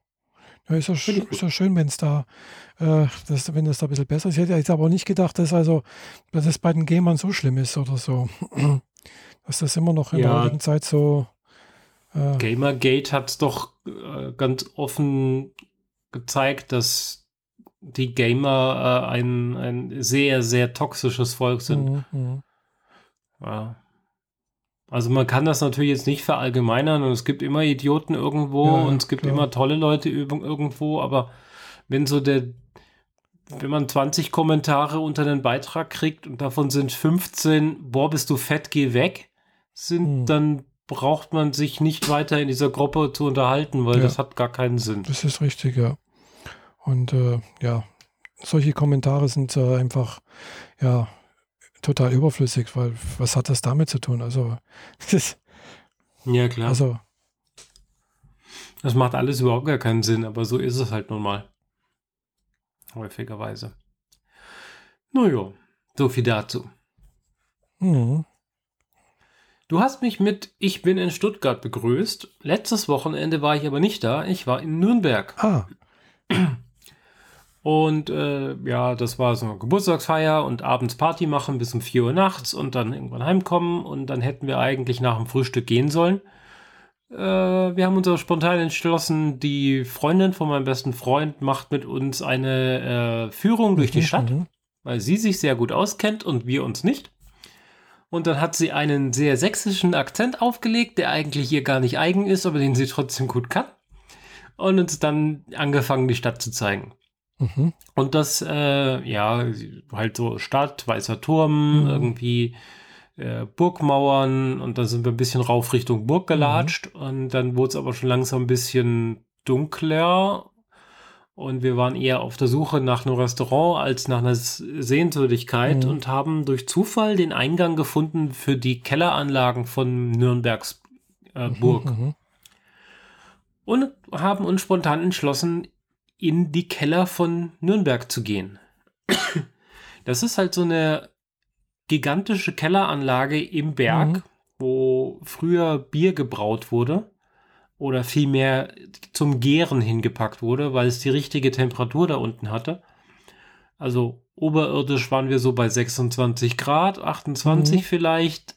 ja ist, ja ist ja schön, wenn es da, äh, das, wenn das da ein bisschen besser ist. Ich hätte jetzt aber nicht gedacht, dass also, dass es bei den Gamern so schlimm ist oder so. <clears throat> dass das immer noch in ja. der heutigen Zeit so. Äh, Gamergate hat es doch äh, ganz offen gezeigt, dass die Gamer äh, ein, ein sehr, sehr toxisches Volk sind. Mhm, mhm. Ja. Also man kann das natürlich jetzt nicht verallgemeinern und es gibt immer Idioten irgendwo ja, und es gibt klar. immer tolle Leute irgendwo, aber wenn so der, wenn man 20 Kommentare unter den Beitrag kriegt und davon sind 15, boah, bist du fett, geh weg, sind, mhm. dann braucht man sich nicht weiter in dieser Gruppe zu unterhalten, weil ja. das hat gar keinen Sinn. Das ist richtig, ja. Und äh, ja, solche Kommentare sind äh, einfach ja total überflüssig, weil was hat das damit zu tun? Also <laughs> das, ja klar. Also das macht alles überhaupt gar keinen Sinn, aber so ist es halt nun mal. Häufigerweise. Naja, so viel dazu. Mhm. Du hast mich mit Ich bin in Stuttgart begrüßt. Letztes Wochenende war ich aber nicht da. Ich war in Nürnberg. Ah. <clears throat> Und äh, ja, das war so eine Geburtstagsfeier und abends Party machen bis um 4 Uhr nachts und dann irgendwann heimkommen und dann hätten wir eigentlich nach dem Frühstück gehen sollen. Äh, wir haben uns aber spontan entschlossen, die Freundin von meinem besten Freund macht mit uns eine äh, Führung durch die mhm, Stadt, mhm. weil sie sich sehr gut auskennt und wir uns nicht. Und dann hat sie einen sehr sächsischen Akzent aufgelegt, der eigentlich ihr gar nicht eigen ist, aber den sie trotzdem gut kann. Und uns dann angefangen, die Stadt zu zeigen. Mhm. Und das, äh, ja, halt so Stadt, weißer Turm, mhm. irgendwie äh, Burgmauern und dann sind wir ein bisschen rauf Richtung Burg gelatscht mhm. und dann wurde es aber schon langsam ein bisschen dunkler und wir waren eher auf der Suche nach einem Restaurant als nach einer Sehenswürdigkeit mhm. und haben durch Zufall den Eingang gefunden für die Kelleranlagen von Nürnbergs äh, mhm, Burg. Mhm, und haben uns spontan entschlossen, in die Keller von Nürnberg zu gehen. Das ist halt so eine gigantische Kelleranlage im Berg, mhm. wo früher Bier gebraut wurde oder vielmehr zum Gären hingepackt wurde, weil es die richtige Temperatur da unten hatte. Also oberirdisch waren wir so bei 26 Grad, 28 mhm. vielleicht.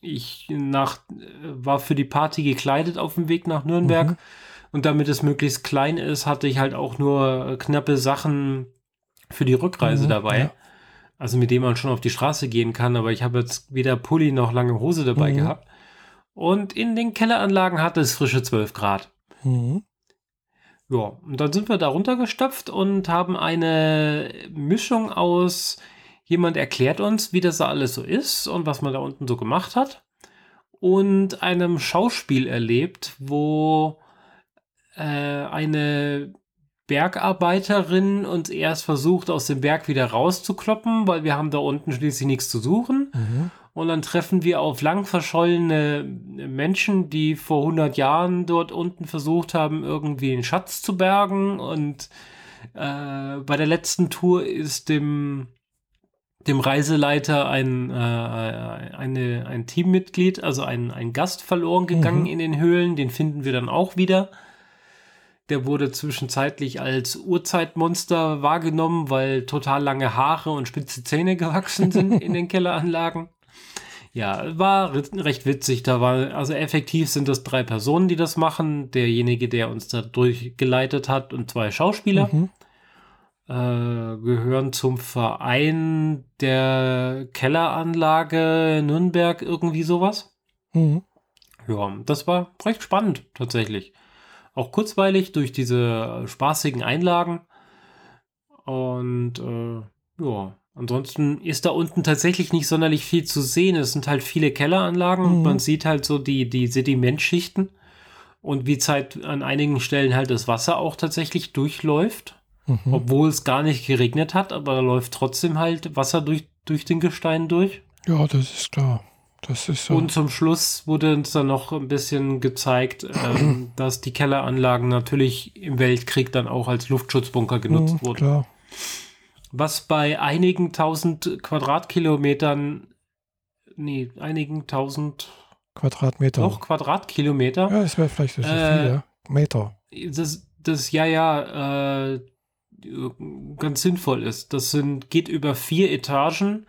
Ich nach, war für die Party gekleidet auf dem Weg nach Nürnberg. Mhm. Und damit es möglichst klein ist, hatte ich halt auch nur knappe Sachen für die Rückreise mhm, dabei. Ja. Also mit dem man schon auf die Straße gehen kann, aber ich habe jetzt weder Pulli noch lange Hose dabei mhm. gehabt. Und in den Kelleranlagen hatte es frische 12 Grad. Mhm. Ja, und dann sind wir da runtergestopft und haben eine Mischung aus, jemand erklärt uns, wie das da alles so ist und was man da unten so gemacht hat. Und einem Schauspiel erlebt, wo äh, eine Bergarbeiterin uns erst versucht, aus dem Berg wieder rauszukloppen, weil wir haben da unten schließlich nichts zu suchen. Mhm. Und dann treffen wir auf lang verschollene Menschen, die vor 100 Jahren dort unten versucht haben, irgendwie einen Schatz zu bergen. Und äh, bei der letzten Tour ist dem dem Reiseleiter ein, äh, eine, ein Teammitglied, also ein, ein Gast verloren gegangen mhm. in den Höhlen. Den finden wir dann auch wieder. Der wurde zwischenzeitlich als Urzeitmonster wahrgenommen, weil total lange Haare und spitze Zähne gewachsen sind <laughs> in den Kelleranlagen. Ja, war recht witzig. Da war, also effektiv sind das drei Personen, die das machen. Derjenige, der uns da durchgeleitet hat und zwei Schauspieler. Mhm. Äh, gehören zum Verein der Kelleranlage Nürnberg, irgendwie sowas. Mhm. Ja, das war recht spannend, tatsächlich. Auch kurzweilig durch diese spaßigen Einlagen. Und äh, ja, ansonsten ist da unten tatsächlich nicht sonderlich viel zu sehen. Es sind halt viele Kelleranlagen. Mhm. Man sieht halt so die, die Sedimentschichten und wie Zeit an einigen Stellen halt das Wasser auch tatsächlich durchläuft. Mhm. Obwohl es gar nicht geregnet hat, aber da läuft trotzdem halt Wasser durch, durch den Gestein durch. Ja, das ist klar. Das ist so. Und zum Schluss wurde uns dann noch ein bisschen gezeigt, ähm, <clears throat> dass die Kelleranlagen natürlich im Weltkrieg dann auch als Luftschutzbunker genutzt mhm, wurden. Klar. Was bei einigen tausend Quadratkilometern, nee, einigen tausend Quadratmeter. Doch, Quadratkilometer. Ja, das wäre vielleicht so äh, viel, ja. Meter. Das, das, ja, ja, äh, ganz sinnvoll ist. Das sind, geht über vier Etagen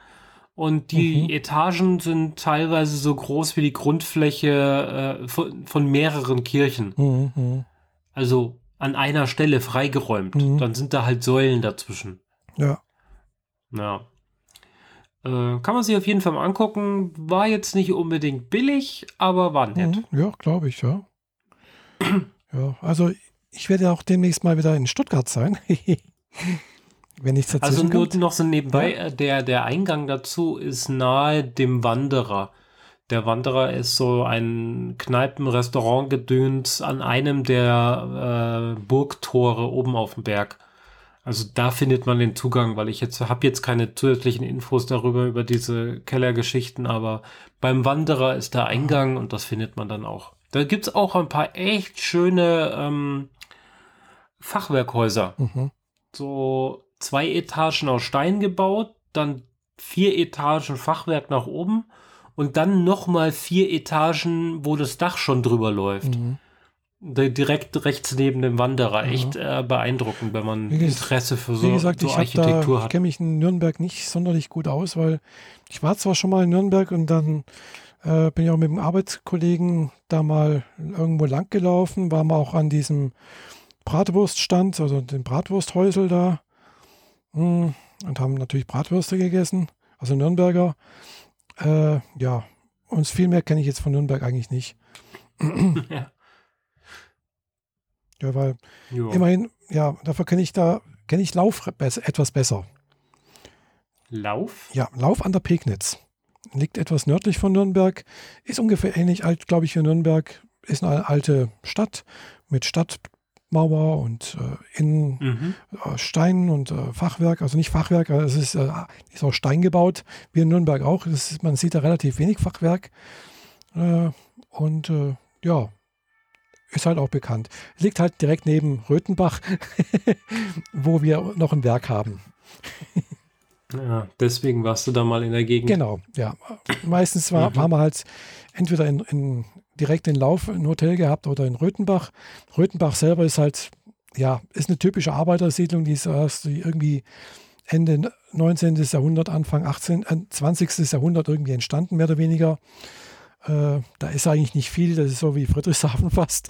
und die mhm. Etagen sind teilweise so groß wie die Grundfläche äh, von, von, mehreren Kirchen. Mhm, mhm. Also an einer Stelle freigeräumt. Mhm. Dann sind da halt Säulen dazwischen. Ja. Ja. Äh, kann man sich auf jeden Fall mal angucken. War jetzt nicht unbedingt billig, aber war nett. Mhm. Ja, glaube ich, ja. ja, also ich werde auch demnächst mal wieder in Stuttgart sein. <laughs> Wenn nichts dazwischen Also nur kommt. noch so nebenbei, ja. Äh, der, der Eingang dazu ist nahe dem Wanderer. Der Wanderer ist so ein Kneipen-Restaurant-Gedöns an einem der äh, Burgtore oben auf dem Berg. Also da findet man den Zugang, weil ich jetzt habe jetzt keine zusätzlichen Infos darüber über diese Kellergeschichten, aber beim Wanderer ist der Eingang und das findet man dann auch. Da gibt es auch ein paar echt schöne ähm, Fachwerkhäuser. Mhm. So zwei Etagen aus Stein gebaut, dann vier Etagen Fachwerk nach oben und dann nochmal vier Etagen, wo das Dach schon drüber läuft. Mhm. Direkt rechts neben dem Wanderer. Ja. Echt äh, beeindruckend, wenn man Interesse für so, wie gesagt, so ich Architektur da, hat. Ich kenne mich in Nürnberg nicht sonderlich gut aus, weil ich war zwar schon mal in Nürnberg und dann äh, bin ich auch mit dem Arbeitskollegen da mal irgendwo lang gelaufen, war mal auch an diesem Bratwurststand, also den Bratwursthäusel da. Hm, und haben natürlich Bratwürste gegessen, also Nürnberger. Äh, ja, und viel mehr kenne ich jetzt von Nürnberg eigentlich nicht. <laughs> ja. ja, weil jo. immerhin, ja, dafür kenne ich da, kenne ich Lauf etwas besser. Lauf? Ja, Lauf an der Pegnitz. Liegt etwas nördlich von Nürnberg, ist ungefähr ähnlich alt, glaube ich, wie Nürnberg. Ist eine alte Stadt mit Stadt, Mauer und äh, in mhm. äh, Stein und äh, Fachwerk, also nicht Fachwerk, es ist, äh, ist auch Stein gebaut, wie in Nürnberg auch. Ist, man sieht da relativ wenig Fachwerk. Äh, und äh, ja, ist halt auch bekannt. Liegt halt direkt neben Röthenbach, <laughs> wo wir noch ein Werk haben. ja, deswegen warst du da mal in der Gegend. Genau, ja. Meistens war, mhm. waren wir halt entweder in, in direkt den Lauf ein Hotel gehabt oder in Röthenbach. Röthenbach selber ist halt, ja, ist eine typische Arbeitersiedlung, die ist erst irgendwie Ende 19. Jahrhundert, Anfang 18, äh, 20. Jahrhundert irgendwie entstanden, mehr oder weniger. Äh, da ist eigentlich nicht viel, das ist so wie Friedrichshafen <laughs> fast.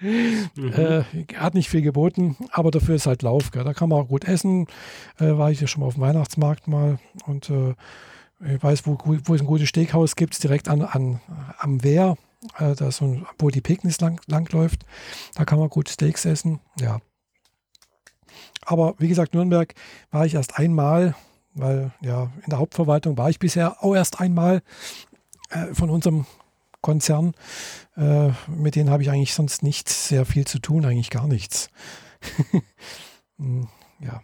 mhm. äh, hat nicht viel geboten, aber dafür ist halt Lauf. Gell. Da kann man auch gut essen. Äh, war ich ja schon mal auf dem Weihnachtsmarkt mal und äh, ich weiß, wo, wo es ein gutes Steakhaus gibt, direkt an, an, am Wehr, äh, da so ein, wo die Pegnitz lang, langläuft. Da kann man gut Steaks essen, ja. Aber wie gesagt, Nürnberg war ich erst einmal, weil ja, in der Hauptverwaltung war ich bisher auch erst einmal äh, von unserem Konzern. Äh, mit denen habe ich eigentlich sonst nicht sehr viel zu tun, eigentlich gar nichts. <laughs> Hm, ja,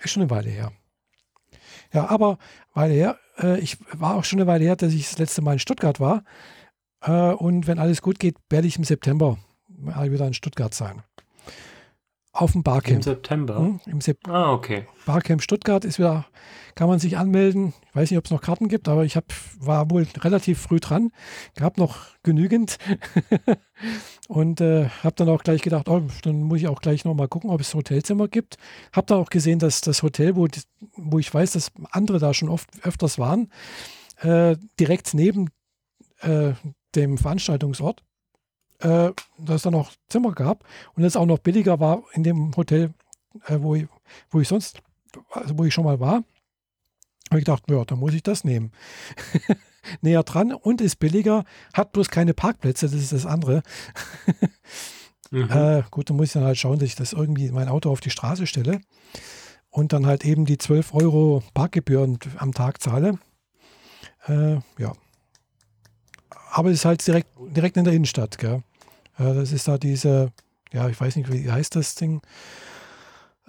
ist schon eine Weile her. Ja, aber Weile her, äh, ich war auch schon eine Weile her, dass ich das letzte Mal in Stuttgart war. Äh, und wenn alles gut geht, werde ich im September wieder in Stuttgart sein. Auf dem Barcamp. Im September? Hm, Im Sep ah, okay. Barcamp Stuttgart ist wieder, kann man sich anmelden. Ich weiß nicht, ob es noch Karten gibt, aber ich hab, war wohl relativ früh dran. Gab noch genügend. <laughs> und äh, habe dann auch gleich gedacht, oh, dann muss ich auch gleich nochmal gucken, ob es Hotelzimmer gibt. Habe dann auch gesehen, dass das Hotel, wo, wo ich weiß, dass andere da schon oft öfters waren, äh, direkt neben äh, dem Veranstaltungsort äh, dass es da noch Zimmer gab und es auch noch billiger war in dem Hotel, äh, wo, ich, wo ich sonst, also wo ich schon mal war. Habe ich gedacht, ja, dann muss ich das nehmen. <laughs> Näher dran und ist billiger, hat bloß keine Parkplätze, das ist das andere. <laughs> mhm. äh, gut, dann muss ich dann halt schauen, dass ich das irgendwie mein Auto auf die Straße stelle und dann halt eben die 12 Euro Parkgebühren am Tag zahle. Äh, ja, aber es ist halt direkt, direkt in der Innenstadt. Gell? Äh, das ist da diese, ja, ich weiß nicht, wie heißt das Ding?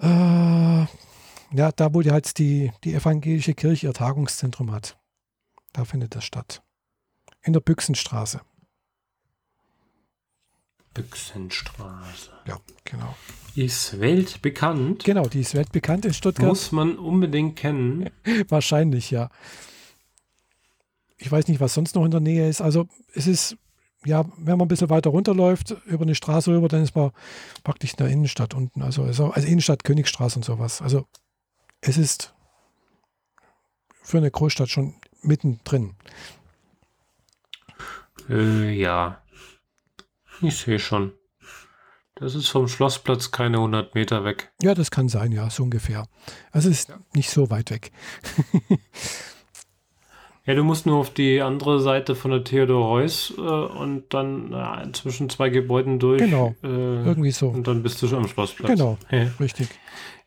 Äh, ja, da wo die halt die, die evangelische Kirche ihr Tagungszentrum hat. Da findet das statt. In der Büchsenstraße. Büchsenstraße. Ja, genau. Ist weltbekannt. Genau, die ist weltbekannt in Stuttgart. Muss man unbedingt kennen. <laughs> Wahrscheinlich, ja ich weiß nicht, was sonst noch in der Nähe ist. Also es ist, ja, wenn man ein bisschen weiter runterläuft, über eine Straße rüber, dann ist man praktisch in der Innenstadt unten. Also, also, also Innenstadt, Königstraße und sowas. Also es ist für eine Großstadt schon mittendrin. Äh, ja. Ich sehe schon. Das ist vom Schlossplatz keine 100 Meter weg. Ja, das kann sein, ja, so ungefähr. Also es ist ja. nicht so weit weg. <laughs> Ja, du musst nur auf die andere Seite von der Theodor Heuss äh, und dann äh, zwischen zwei Gebäuden durch. Genau. Äh, irgendwie so. Und dann bist du schon am Schlossplatz. Genau. Hey. Richtig.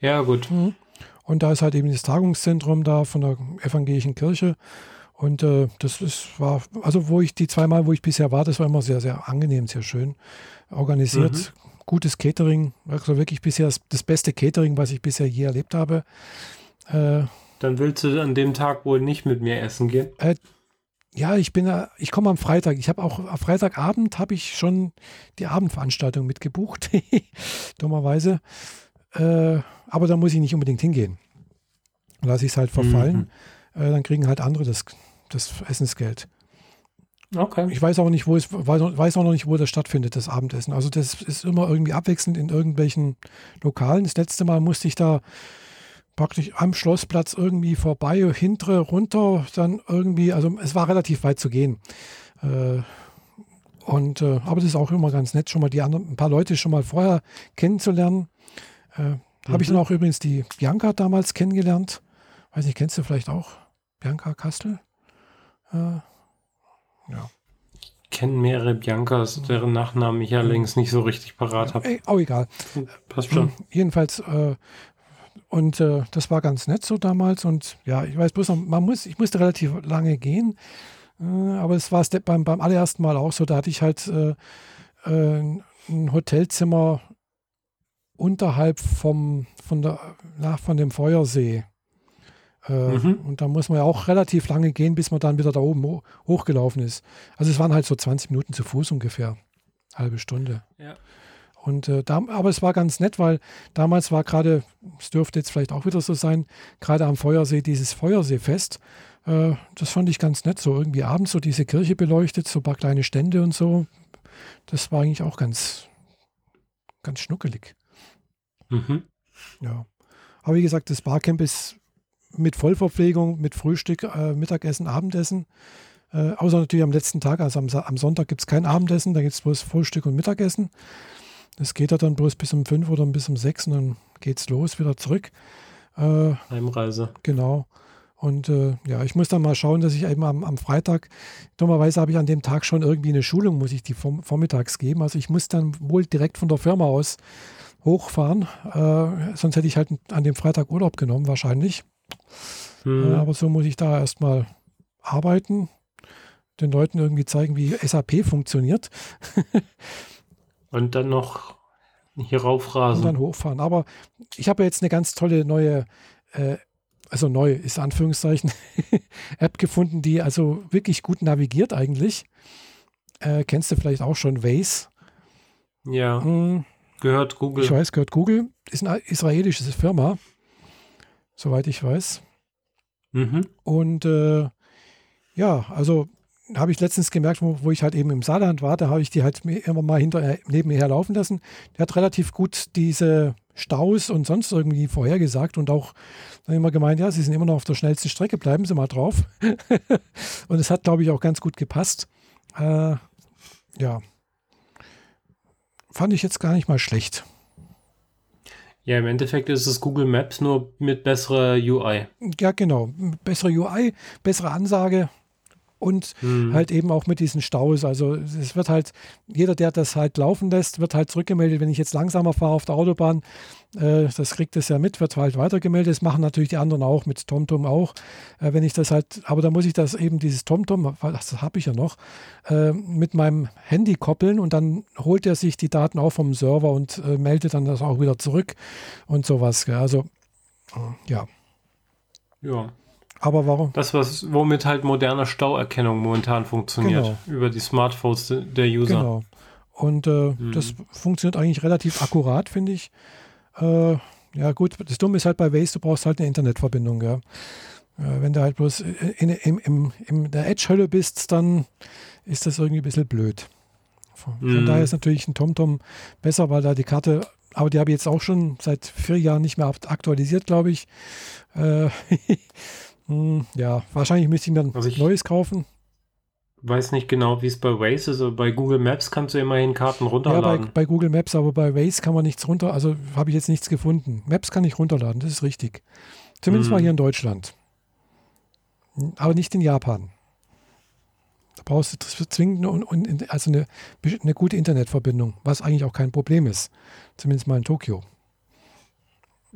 Ja, gut. Mhm. Und da ist halt eben das Tagungszentrum da von der evangelischen Kirche. Und äh, das ist, war, also wo ich die zweimal, wo ich bisher war, das war immer sehr, sehr angenehm, sehr schön organisiert. Mhm. Gutes Catering, also wirklich bisher das, das, beste Catering, was ich bisher je erlebt habe. Äh, dann willst du an dem Tag wohl nicht mit mir essen gehen? Äh, ja, ich bin, ich komme am Freitag. Ich habe auch am Freitagabend habe ich schon die Abendveranstaltung mitgebucht, <laughs> dummerweise. Äh, aber da muss ich nicht unbedingt hingehen. Lasse ich es halt verfallen. Mhm. Äh, dann kriegen halt andere das, das Essensgeld. Okay. Ich weiß auch nicht, wo es weiß auch noch nicht, wo das stattfindet, das Abendessen. Also das ist immer irgendwie abwechselnd in irgendwelchen Lokalen. Das letzte Mal musste ich da praktisch am Schlossplatz irgendwie vorbei, hintere runter, dann irgendwie, also es war relativ weit zu gehen. Äh, und, äh, aber das ist auch immer ganz nett, schon mal die anderen, ein paar Leute schon mal vorher kennenzulernen. Äh, mhm. Habe ich dann auch übrigens die Bianca damals kennengelernt. Weiß nicht, kennst du vielleicht auch Bianca Kastel? Äh, ja. Ich kenne mehrere Biancas, deren Nachnamen ich allerdings nicht so richtig parat habe. Auch egal. Passt schon. Jedenfalls äh, und äh, das war ganz nett so damals. Und ja, ich weiß bloß noch, man muss, ich musste relativ lange gehen. Äh, aber es war beim, beim allerersten Mal auch so, da hatte ich halt äh, äh, ein Hotelzimmer unterhalb vom, von, der, nach, von dem Feuersee. Äh, mhm. Und da muss man ja auch relativ lange gehen, bis man dann wieder da oben ho hochgelaufen ist. Also es waren halt so 20 Minuten zu Fuß ungefähr. Halbe Stunde. Ja. Und äh, da, aber es war ganz nett, weil damals war gerade, es dürfte jetzt vielleicht auch wieder so sein, gerade am Feuersee dieses Feuerseefest. Äh, das fand ich ganz nett, so irgendwie abends so diese Kirche beleuchtet, so ein paar kleine Stände und so. Das war eigentlich auch ganz, ganz schnuckelig. Mhm. Ja. Aber wie gesagt, das Barcamp ist mit Vollverpflegung, mit Frühstück, äh, Mittagessen, Abendessen. Äh, außer natürlich am letzten Tag, also am, am Sonntag gibt es kein Abendessen, da gibt es bloß Frühstück und Mittagessen. Das geht ja dann bloß bis um fünf oder bis um sechs und dann geht's los, wieder zurück. Äh, Heimreise. Genau. Und äh, ja, ich muss dann mal schauen, dass ich eben am, am Freitag, dummerweise habe ich an dem Tag schon irgendwie eine Schulung, muss ich die vom, vormittags geben. Also ich muss dann wohl direkt von der Firma aus hochfahren. Äh, sonst hätte ich halt an dem Freitag Urlaub genommen, wahrscheinlich. Hm. Äh, aber so muss ich da erstmal arbeiten, den Leuten irgendwie zeigen, wie SAP funktioniert. <laughs> Und dann noch hier raufrasen. Und dann hochfahren. Aber ich habe jetzt eine ganz tolle neue, äh, also neu ist Anführungszeichen, <laughs> App gefunden, die also wirklich gut navigiert eigentlich. Äh, kennst du vielleicht auch schon Waze? Ja. Hm, Gehört Google. Ich weiß, gehört Google. Ist eine israelische Firma, soweit ich weiß. Mhm. Und äh, ja, also habe ich letztens gemerkt, wo, wo, ich halt eben im Saarland war, da habe ich die halt immer mal hinter, neben mir herlaufen lassen. Der hat relativ gut diese Staus und sonst irgendwie vorhergesagt und auch dann immer gemeint, ja, sie sind immer noch auf der schnellsten Strecke, bleiben Sie mal drauf. <laughs> und es hat, glaube ich, auch ganz gut gepasst. Äh, ja, fand ich jetzt gar nicht mal schlecht. Ja, im Endeffekt ist es Google Maps nur mit besserer UI. Ja, genau. Bessere UI, bessere Ansage, und mhm. halt eben auch mit diesen Staus. Also es wird halt, jeder, der das halt laufen lässt, wird halt zurückgemeldet, wenn ich jetzt langsamer fahre auf der Autobahn, äh, das kriegt es ja mit, wird halt weitergemeldet. Das machen natürlich die anderen auch, mit TomTom auch. Äh, wenn ich das halt, aber da muss ich das eben, dieses TomTom, das habe ich ja noch, äh, mit meinem Handy koppeln und dann holt er sich die Daten auch vom Server und äh, meldet dann das auch wieder zurück und sowas. Gell? Also ja. Ja. Aber warum? Das, was, womit halt moderne Stauerkennung momentan funktioniert. Genau. Über die Smartphones der User. Genau. Und äh, mhm. das funktioniert eigentlich relativ akkurat, finde ich. Äh, ja, gut, das Dumme ist halt bei Waze, du brauchst halt eine Internetverbindung, ja. Äh, wenn du halt bloß in, in, in, in der Edge-Hölle bist, dann ist das irgendwie ein bisschen blöd. Von, mhm. daher ist natürlich ein TomTom besser, weil da die Karte, aber die habe ich jetzt auch schon seit vier Jahren nicht mehr aktualisiert, glaube ich. Äh, <laughs> Hm, ja, wahrscheinlich müsste ich mir ein also ich neues kaufen. Weiß nicht genau, wie es bei Waze ist, aber bei Google Maps kannst du immerhin Karten runterladen. Ja, bei, bei Google Maps, aber bei Waze kann man nichts runter, also habe ich jetzt nichts gefunden. Maps kann ich runterladen, das ist richtig. Zumindest hm. mal hier in Deutschland. Aber nicht in Japan. Da brauchst du zwingend eine, also eine, eine gute Internetverbindung, was eigentlich auch kein Problem ist. Zumindest mal in Tokio.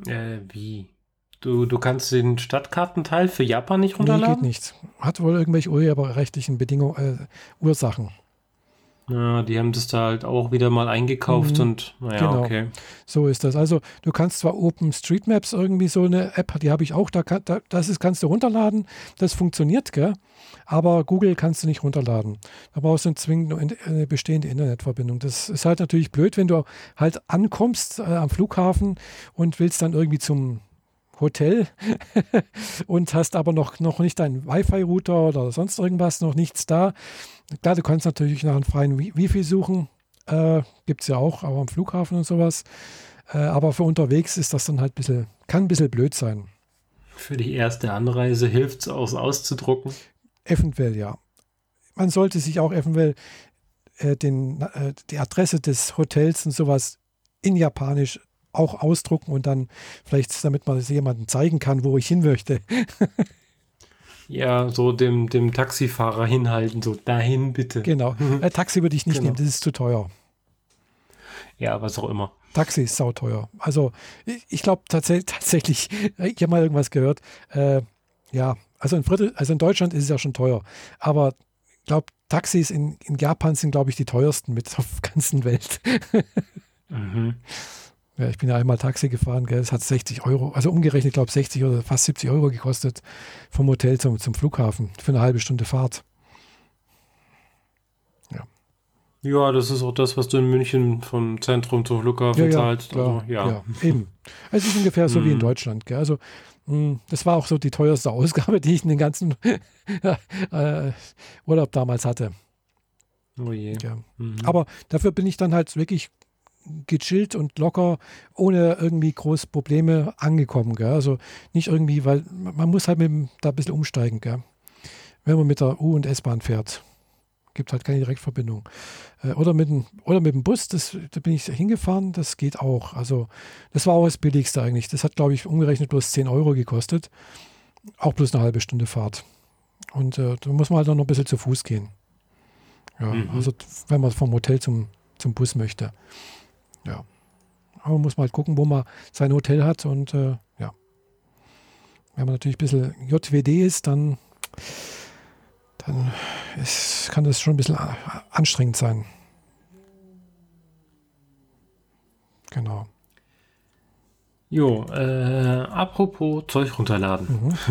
Äh, wie? Du, du kannst den Stadtkartenteil für Japan nicht runterladen? Nee, geht nicht. Hat wohl irgendwelche urheberrechtlichen Bedingungen, äh, Ursachen. Ja, die haben das da halt auch wieder mal eingekauft mhm. und naja, genau. okay. So ist das. Also du kannst zwar OpenStreetMaps irgendwie so eine App, die habe ich auch, da, da, das ist, kannst du runterladen, das funktioniert, gell? aber Google kannst du nicht runterladen. Da brauchst du zwingend eine bestehende Internetverbindung. Das ist halt natürlich blöd, wenn du halt ankommst äh, am Flughafen und willst dann irgendwie zum Hotel <laughs> und hast aber noch, noch nicht deinen Wi-Fi-Router oder sonst irgendwas, noch nichts da. Klar, du kannst natürlich nach einem freien Wi-Fi suchen. Äh, Gibt es ja auch, auch am Flughafen und sowas. Äh, aber für unterwegs ist das dann halt ein bisschen, kann ein bisschen blöd sein. Für die erste Anreise hilft es aus auszudrucken? Eventuell, ja. Man sollte sich auch eventuell äh, den, äh, die Adresse des Hotels und sowas in Japanisch auch ausdrucken und dann vielleicht, damit man es jemandem zeigen kann, wo ich hin möchte. <laughs> ja, so dem, dem Taxifahrer hinhalten, so dahin bitte. Genau. <laughs> Äh, Taxi würde ich nicht genau. nehmen, das ist zu teuer. Ja, was auch immer. Taxi ist sauteuer. Also ich, glaube tats <laughs> tatsächlich, ich habe mal irgendwas gehört, äh, ja, also in, Viertel, also in Deutschland ist es ja schon teuer, aber ich glaube, Taxis in, in Japan sind, glaube ich, die teuersten mit auf der ganzen Welt. mhm. Ja, ich bin ja einmal Taxi gefahren, gell, es hat 60 Euro, also umgerechnet, glaube ich, 60 oder fast 70 Euro gekostet vom Hotel zum, zum Flughafen für eine halbe Stunde Fahrt. Ja. Ja, das ist auch das, was du in München vom Zentrum zum Flughafen ja, ja, zahlst. Klar, also, ja. ja. eben. Es ist ungefähr so wie in mhm. Deutschland. Gell? Also, mh, hm, das war auch so die teuerste Ausgabe, <laughs> die ich in den ganzen <laughs> äh, Urlaub damals hatte. Oh je. Ja. Mhm. Aber dafür bin ich dann halt wirklich gechillt und locker, ohne irgendwie groß Probleme angekommen. Gell? Also nicht irgendwie, weil man muss halt mit dem, da ein bisschen umsteigen, gell? wenn man mit der U- und S-Bahn fährt. Gibt halt keine Direktverbindung. Äh, oder, mit dem, oder mit dem Bus, das, da bin ich hingefahren, das geht auch. Also das war auch das Billigste eigentlich. Das hat, glaube ich, umgerechnet bloß 10 Euro gekostet. Auch bloß eine halbe Stunde Fahrt. Und äh, da muss man halt noch ein bisschen zu Fuß gehen. Ja, mhm. also wenn man vom Hotel zum, zum Bus möchte. Ja. Aber man muss mal halt gucken, wo man sein Hotel hat und äh, ja. Wenn man natürlich ein bisschen JWD ist, dann, dann ist, kann das schon ein bisschen anstrengend sein. Genau. Jo, äh, apropos Zeug runterladen. Mhm. <laughs>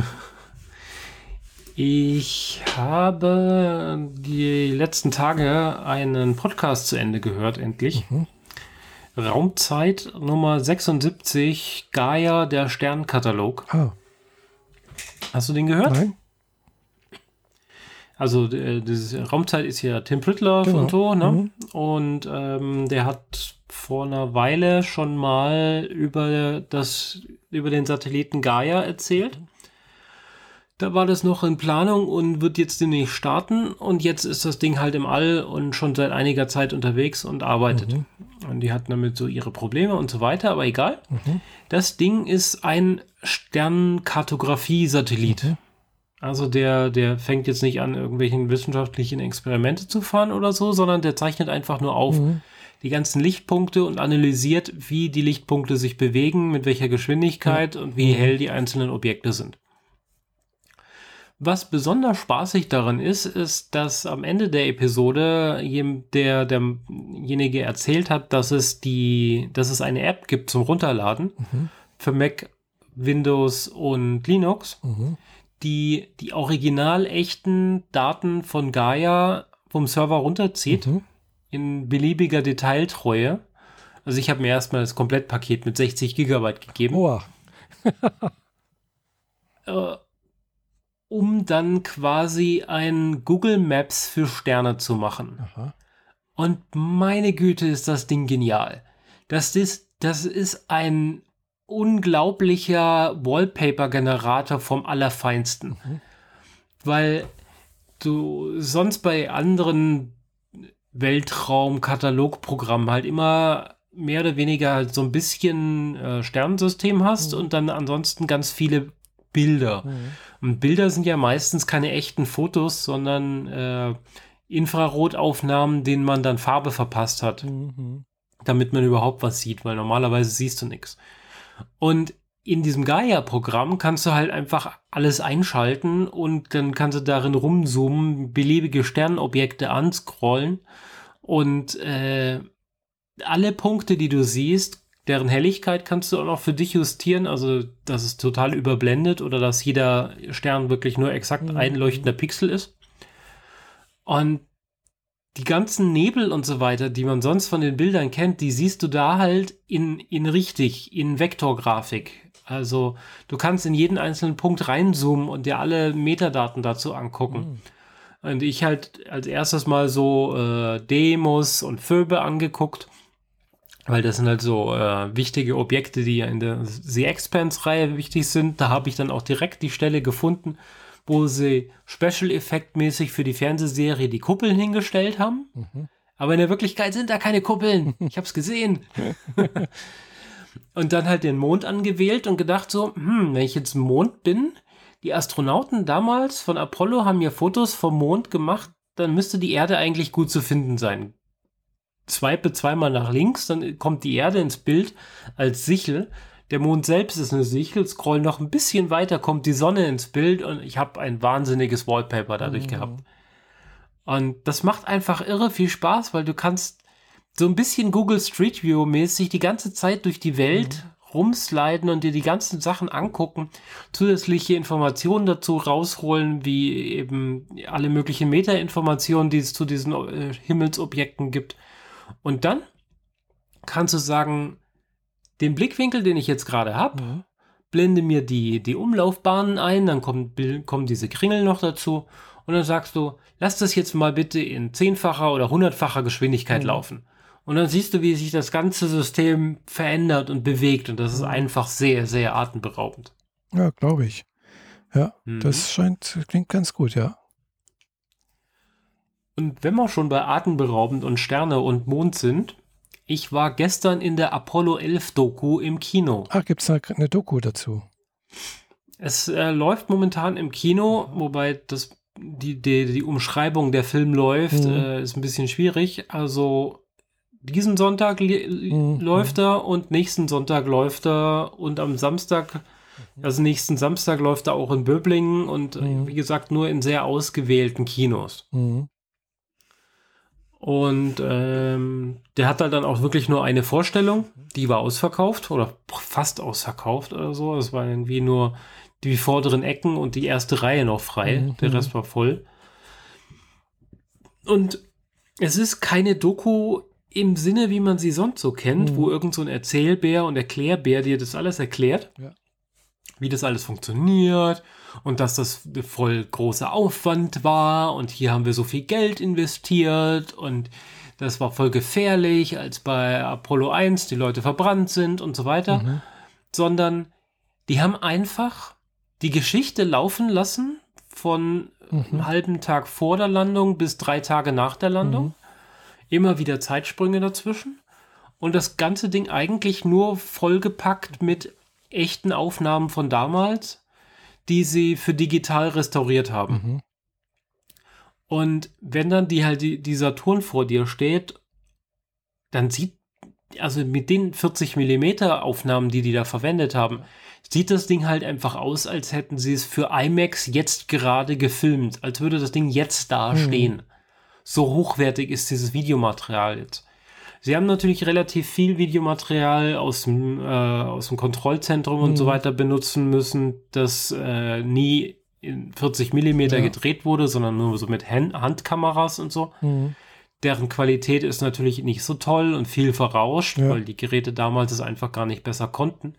Ich habe die letzten Tage einen Podcast zu Ende gehört, endlich. Mhm. Raumzeit Nummer 76, Gaia, der Sternkatalog. Ah. Hast du den gehört? Nein. Also äh, diese Raumzeit ist ja Tim Prittler Genau. von so, ne? Mhm. Und ähm, der hat vor einer Weile schon mal über das über den Satelliten Gaia erzählt. Da war das noch in Planung und wird jetzt demnächst starten. Und jetzt ist das Ding halt im All und schon seit einiger Zeit unterwegs und arbeitet. Mhm. Und die hatten damit so ihre Probleme und so weiter, aber egal. Mhm. Das Ding ist ein Sternkartografie-Satellit. Mhm. Also der, der fängt jetzt nicht an, irgendwelchen wissenschaftlichen Experimente zu fahren oder so, sondern der zeichnet einfach nur auf Mhm. die ganzen Lichtpunkte und analysiert, wie die Lichtpunkte sich bewegen, mit welcher Geschwindigkeit und wie Mhm. hell die einzelnen Objekte sind. Was besonders spaßig daran ist, ist, dass am Ende der Episode der, derjenige erzählt hat, dass es die, dass es eine App gibt zum Runterladen Mhm. für Mac, Windows und Linux, Mhm. die die original echten Daten von Gaia vom Server runterzieht Mhm. in beliebiger Detailtreue. Also ich habe mir erstmal das Komplettpaket mit 60 Gigabyte gegeben, Oh, äh, um dann quasi ein Google Maps für Sterne zu machen. aha. Und meine Güte, ist das Ding genial. Das ist, das ist ein unglaublicher Wallpaper-Generator vom Allerfeinsten. Mhm. Weil du sonst bei anderen Weltraum-Katalogprogrammen halt immer mehr oder weniger halt so ein bisschen äh, Sternensystem hast Mhm. und dann ansonsten ganz viele Bilder. Mhm. Und Bilder sind ja meistens keine echten Fotos, sondern äh, Infrarotaufnahmen, denen man dann Farbe verpasst hat, Mhm. damit man überhaupt was sieht, weil normalerweise siehst du nichts. Und in diesem Gaia-Programm kannst du halt einfach alles einschalten und dann kannst du darin rumzoomen, beliebige Sternobjekte anscrollen und äh, alle Punkte, die du siehst, deren Helligkeit kannst du auch noch für dich justieren, also dass es total überblendet oder dass jeder Stern wirklich nur exakt Mhm. ein leuchtender Pixel ist. Und die ganzen Nebel und so weiter, die man sonst von den Bildern kennt, die siehst du da halt in, in richtig, in Vektorgrafik. Also du kannst in jeden einzelnen Punkt reinzoomen und dir alle Metadaten dazu angucken. Mhm. Und ich halt als erstes mal so äh, Demos und Phoebe angeguckt, weil das sind halt so äh, wichtige Objekte, die ja in der The Expanse-Reihe wichtig sind. Da habe ich dann auch direkt die Stelle gefunden, wo sie Special-Effekt-mäßig für die Fernsehserie die Kuppeln hingestellt haben. Mhm. Aber in der Wirklichkeit sind da keine Kuppeln. Ich habe es gesehen. <laughs> und dann halt den Mond angewählt und gedacht so, hm, wenn ich jetzt Mond bin, die Astronauten damals von Apollo haben mir Fotos vom Mond gemacht, dann müsste die Erde eigentlich gut zu finden sein. Swipe zweimal nach links, dann kommt die Erde ins Bild als Sichel. Der Mond selbst ist eine Sichel, scroll noch ein bisschen weiter, kommt die Sonne ins Bild und ich habe ein wahnsinniges Wallpaper dadurch Mhm. gehabt. Und das macht einfach irre viel Spaß, weil du kannst so ein bisschen Google Street View mäßig die ganze Zeit durch die Welt rumsliden und dir die ganzen Sachen angucken, zusätzliche Informationen dazu rausholen, wie eben alle möglichen Metainformationen, die es zu diesen äh, Himmelsobjekten gibt. Und dann kannst du sagen, den Blickwinkel, den ich jetzt gerade habe, Mhm. blende mir die, die Umlaufbahnen ein, dann kommen, kommen diese Kringel noch dazu und dann sagst du, lass das jetzt mal bitte in zehnfacher oder hundertfacher Geschwindigkeit Mhm. laufen. Und dann siehst du, wie sich das ganze System verändert und bewegt und das ist Mhm. einfach sehr, sehr atemberaubend. Ja, glaube ich. Ja, Mhm. das scheint, klingt ganz gut, ja. Und wenn wir schon bei atemberaubend und Sterne und Mond sind, ich war gestern in der Apollo 11 Doku im Kino. Ach, gibt es da eine Doku dazu? Es äh, läuft momentan im Kino, wobei das, die, die, die Umschreibung der Film läuft, Mhm. äh, ist ein bisschen schwierig. Also diesen Sonntag Mhm. läuft er und nächsten Sonntag läuft er und am Samstag, also nächsten Samstag läuft er auch in Böblingen und äh, Mhm. wie gesagt nur in sehr ausgewählten Kinos. Mhm. Und ähm, der hat halt dann auch wirklich nur eine Vorstellung, die war ausverkauft oder fast ausverkauft oder so. Es waren irgendwie nur die vorderen Ecken und die erste Reihe noch frei. Mhm. Der Rest war voll. Und es ist keine Doku im Sinne, wie man sie sonst so kennt, mhm. wo irgend so ein Erzählbär und Erklärbär dir das alles erklärt, ja. wie das alles funktioniert und dass das voll großer Aufwand war und hier haben wir so viel Geld investiert und das war voll gefährlich, als bei Apollo 1 die Leute verbrannt sind und so weiter, mhm. sondern die haben einfach die Geschichte laufen lassen von mhm. einem halben Tag vor der Landung bis drei Tage nach der Landung. Mhm. Immer wieder Zeitsprünge dazwischen. Und das ganze Ding eigentlich nur vollgepackt mit echten Aufnahmen von damals, die sie für digital restauriert haben. Mhm. Und wenn dann die halt die, die Saturn vor dir steht, dann sieht, also mit den 40 Millimeter Aufnahmen, die die da verwendet haben, sieht das Ding halt einfach aus, als hätten sie es für IMAX jetzt gerade gefilmt, als würde das Ding jetzt da stehen. Mhm. So hochwertig ist dieses Videomaterial jetzt. Sie haben natürlich relativ viel Videomaterial aus dem, äh, aus dem Kontrollzentrum mhm. und so mhm. weiter benutzen müssen, das äh, nie in 40 Millimeter ja. gedreht wurde, sondern nur so mit Hand Handkameras und so. Mhm. Deren Qualität ist natürlich nicht so toll und viel verrauscht, ja. weil die Geräte damals es einfach gar nicht besser konnten.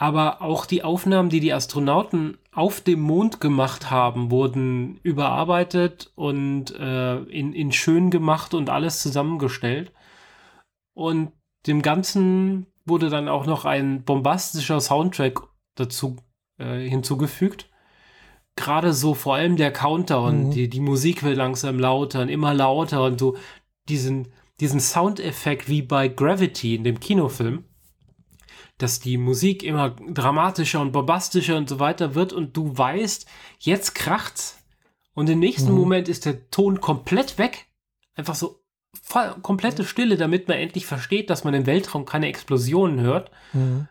Aber auch die Aufnahmen, die die Astronauten auf dem Mond gemacht haben, wurden überarbeitet und äh, in, in schön gemacht und alles zusammengestellt. Und dem Ganzen wurde dann auch noch ein bombastischer Soundtrack dazu äh, hinzugefügt. Gerade so vor allem der Countdown, mhm. die, die Musik wird langsam lauter und immer lauter und so diesen, diesen Soundeffekt wie bei Gravity in dem Kinofilm dass die Musik immer dramatischer und bombastischer und so weiter wird und du weißt, jetzt kracht's und im nächsten mhm. Moment ist der Ton komplett weg. Einfach so voll, komplette Stille, damit man endlich versteht, dass man im Weltraum keine Explosionen hört. Mhm.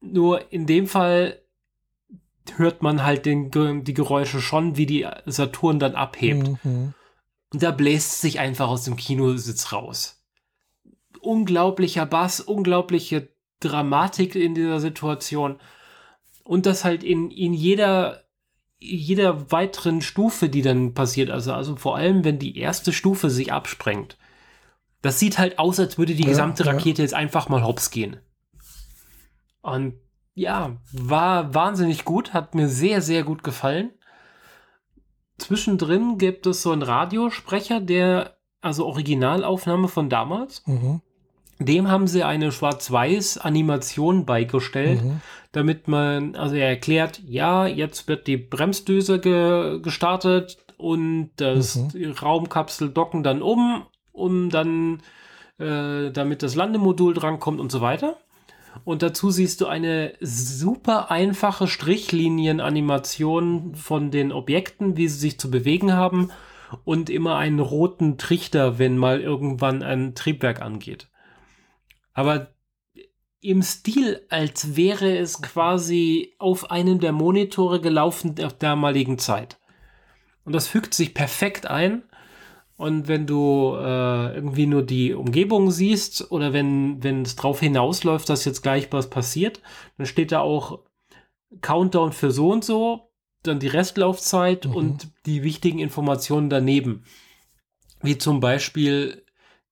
Nur in dem Fall hört man halt den, die Geräusche schon, wie die Saturn dann abhebt. Mhm. Und da bläst sich einfach aus dem Kinositz raus. Unglaublicher Bass, unglaubliche Dramatik in dieser Situation und das halt in, in jeder, jeder weiteren Stufe, die dann passiert, also, also vor allem, wenn die erste Stufe sich absprengt. Das sieht halt aus, als würde die ja, gesamte Rakete ja. jetzt einfach mal hops gehen. Und ja, war wahnsinnig gut, hat mir sehr, sehr gut gefallen. Zwischendrin gibt es so einen Radiosprecher, der, also Originalaufnahme von damals. Mhm. Dem haben sie eine Schwarz-Weiß-Animation beigestellt, mhm. damit man, also er erklärt, ja, jetzt wird die Bremsdüse ge gestartet und das mhm. Raumkapsel docken dann um, um dann, äh, damit das Landemodul drankommt und so weiter. Und dazu siehst du eine super einfache Strichlinienanimation von den Objekten, wie sie sich zu bewegen haben und immer einen roten Trichter, wenn mal irgendwann ein Triebwerk angeht aber im Stil, als wäre es quasi auf einem der Monitore gelaufen der damaligen Zeit. Und das fügt sich perfekt ein. Und wenn du äh, irgendwie nur die Umgebung siehst oder wenn, wenn es drauf hinausläuft, dass jetzt gleich was passiert, dann steht da auch Countdown für so und so, dann die Restlaufzeit mhm. und die wichtigen Informationen daneben. Wie zum Beispiel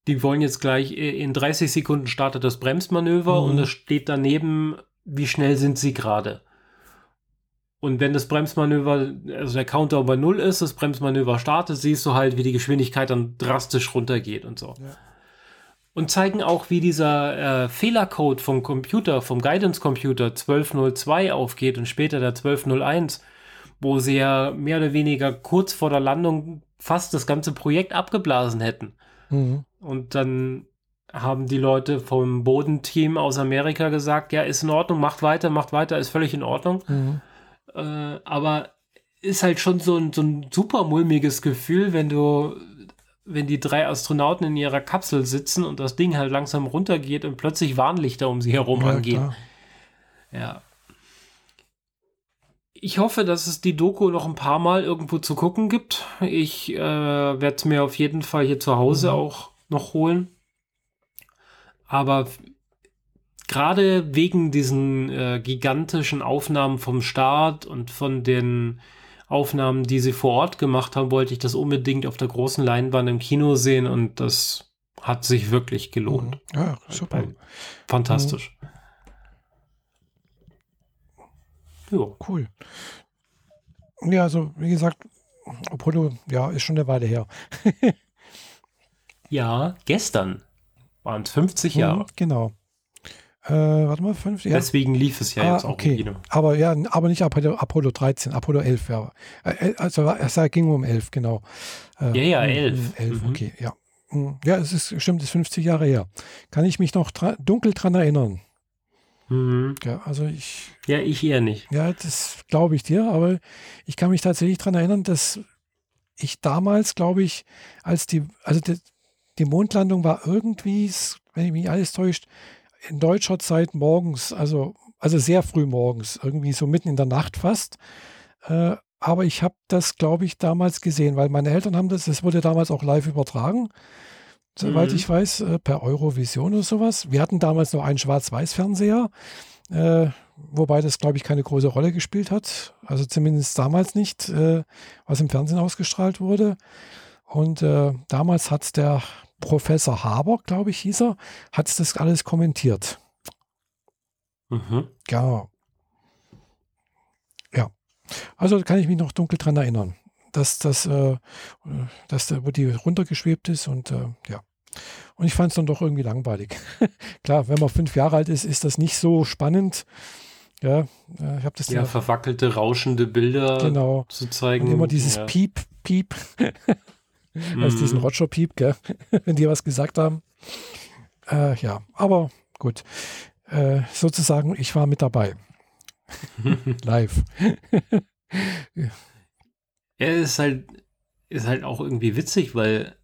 die wollen jetzt gleich äh, in 30 Sekunden startet das Bremsmanöver mhm. und es steht daneben, wie schnell sind sie gerade. Und wenn das Bremsmanöver, also der Counter bei Null ist, das Bremsmanöver startet, siehst du halt, wie die Geschwindigkeit dann drastisch runtergeht und so. Ja. Und zeigen auch, wie dieser äh, Fehlercode vom Computer, vom Guidance-Computer 1202 aufgeht und später der 1201, wo sie ja mehr oder weniger kurz vor der Landung fast das ganze Projekt abgeblasen hätten. Mhm. Und dann haben die Leute vom Bodenteam aus Amerika gesagt, ja, ist in Ordnung, macht weiter, macht weiter, ist völlig in Ordnung. Mhm. Äh, aber ist halt schon so ein, so ein super mulmiges Gefühl, wenn du, wenn die drei Astronauten in ihrer Kapsel sitzen und das Ding halt langsam runtergeht und plötzlich Warnlichter um sie herum ja, angehen. Klar. Ja. Ich hoffe, dass es die Doku noch ein paar Mal irgendwo zu gucken gibt. Ich äh, werde es mir auf jeden Fall hier zu Hause mhm. auch noch holen. Aber gerade wegen diesen äh, gigantischen Aufnahmen vom Start und von den Aufnahmen, die sie vor Ort gemacht haben, wollte ich das unbedingt auf der großen Leinwand im Kino sehen und das hat sich wirklich gelohnt. Mhm. Ja, super. Fantastisch. Mhm. Ja. Cool. Ja, also wie gesagt, Apollo, ja, ist schon eine Weile her. ja, gestern waren es 50 Jahre. Mhm, genau. Äh, warte mal, 50 Jahre. Deswegen lief es ja ah, jetzt auch okay. im Kino. Aber ja, aber nicht Apollo, Apollo 13, Apollo 11. Ja. Äh, also es ging um 11, genau. Äh, ja, ja, 11. 11, mhm. okay, ja. Hm, ja, es ist stimmt, es ist 50 Jahre her. Kann ich mich noch dra dunkel dran erinnern. Mhm. Ja, also ich. Ja, ich eher nicht. Ja, das glaube ich dir, aber ich kann mich tatsächlich daran erinnern, dass ich damals, glaube ich, als die, also die, die Mondlandung war irgendwie, wenn ich mich alles täuscht, in deutscher Zeit morgens, also, also sehr früh morgens, irgendwie so mitten in der Nacht fast. Äh, aber ich habe das, glaube ich, damals gesehen, weil meine Eltern haben das, das wurde damals auch live übertragen, soweit mhm. ich weiß, äh, per Eurovision oder sowas. Wir hatten damals noch einen Schwarz-Weiß-Fernseher, äh, wobei das, glaube ich, keine große Rolle gespielt hat. Also zumindest damals nicht, äh, was im Fernsehen ausgestrahlt wurde. Und äh, damals hat der Professor Haber, glaube ich, hieß er, hat das alles kommentiert. Mhm. Ja. Ja. Also kann ich mich noch dunkel dran erinnern, dass das, äh, dass da, wo die runtergeschwebt ist und äh, ja. Und ich fand es dann doch irgendwie langweilig. <laughs> Klar, wenn man fünf Jahre alt ist, ist das nicht so spannend. Ja, äh, ich habe das ja, ja verwackelte, rauschende Bilder genau. zu zeigen. Und immer dieses ja. Piep, Piep. <laughs> als diesen mhm. Roger Piep, gell? <laughs> wenn die was gesagt haben. Äh, ja, aber gut. Äh, sozusagen, ich war mit dabei. Live. Ja, ist halt, ist halt auch irgendwie witzig, weil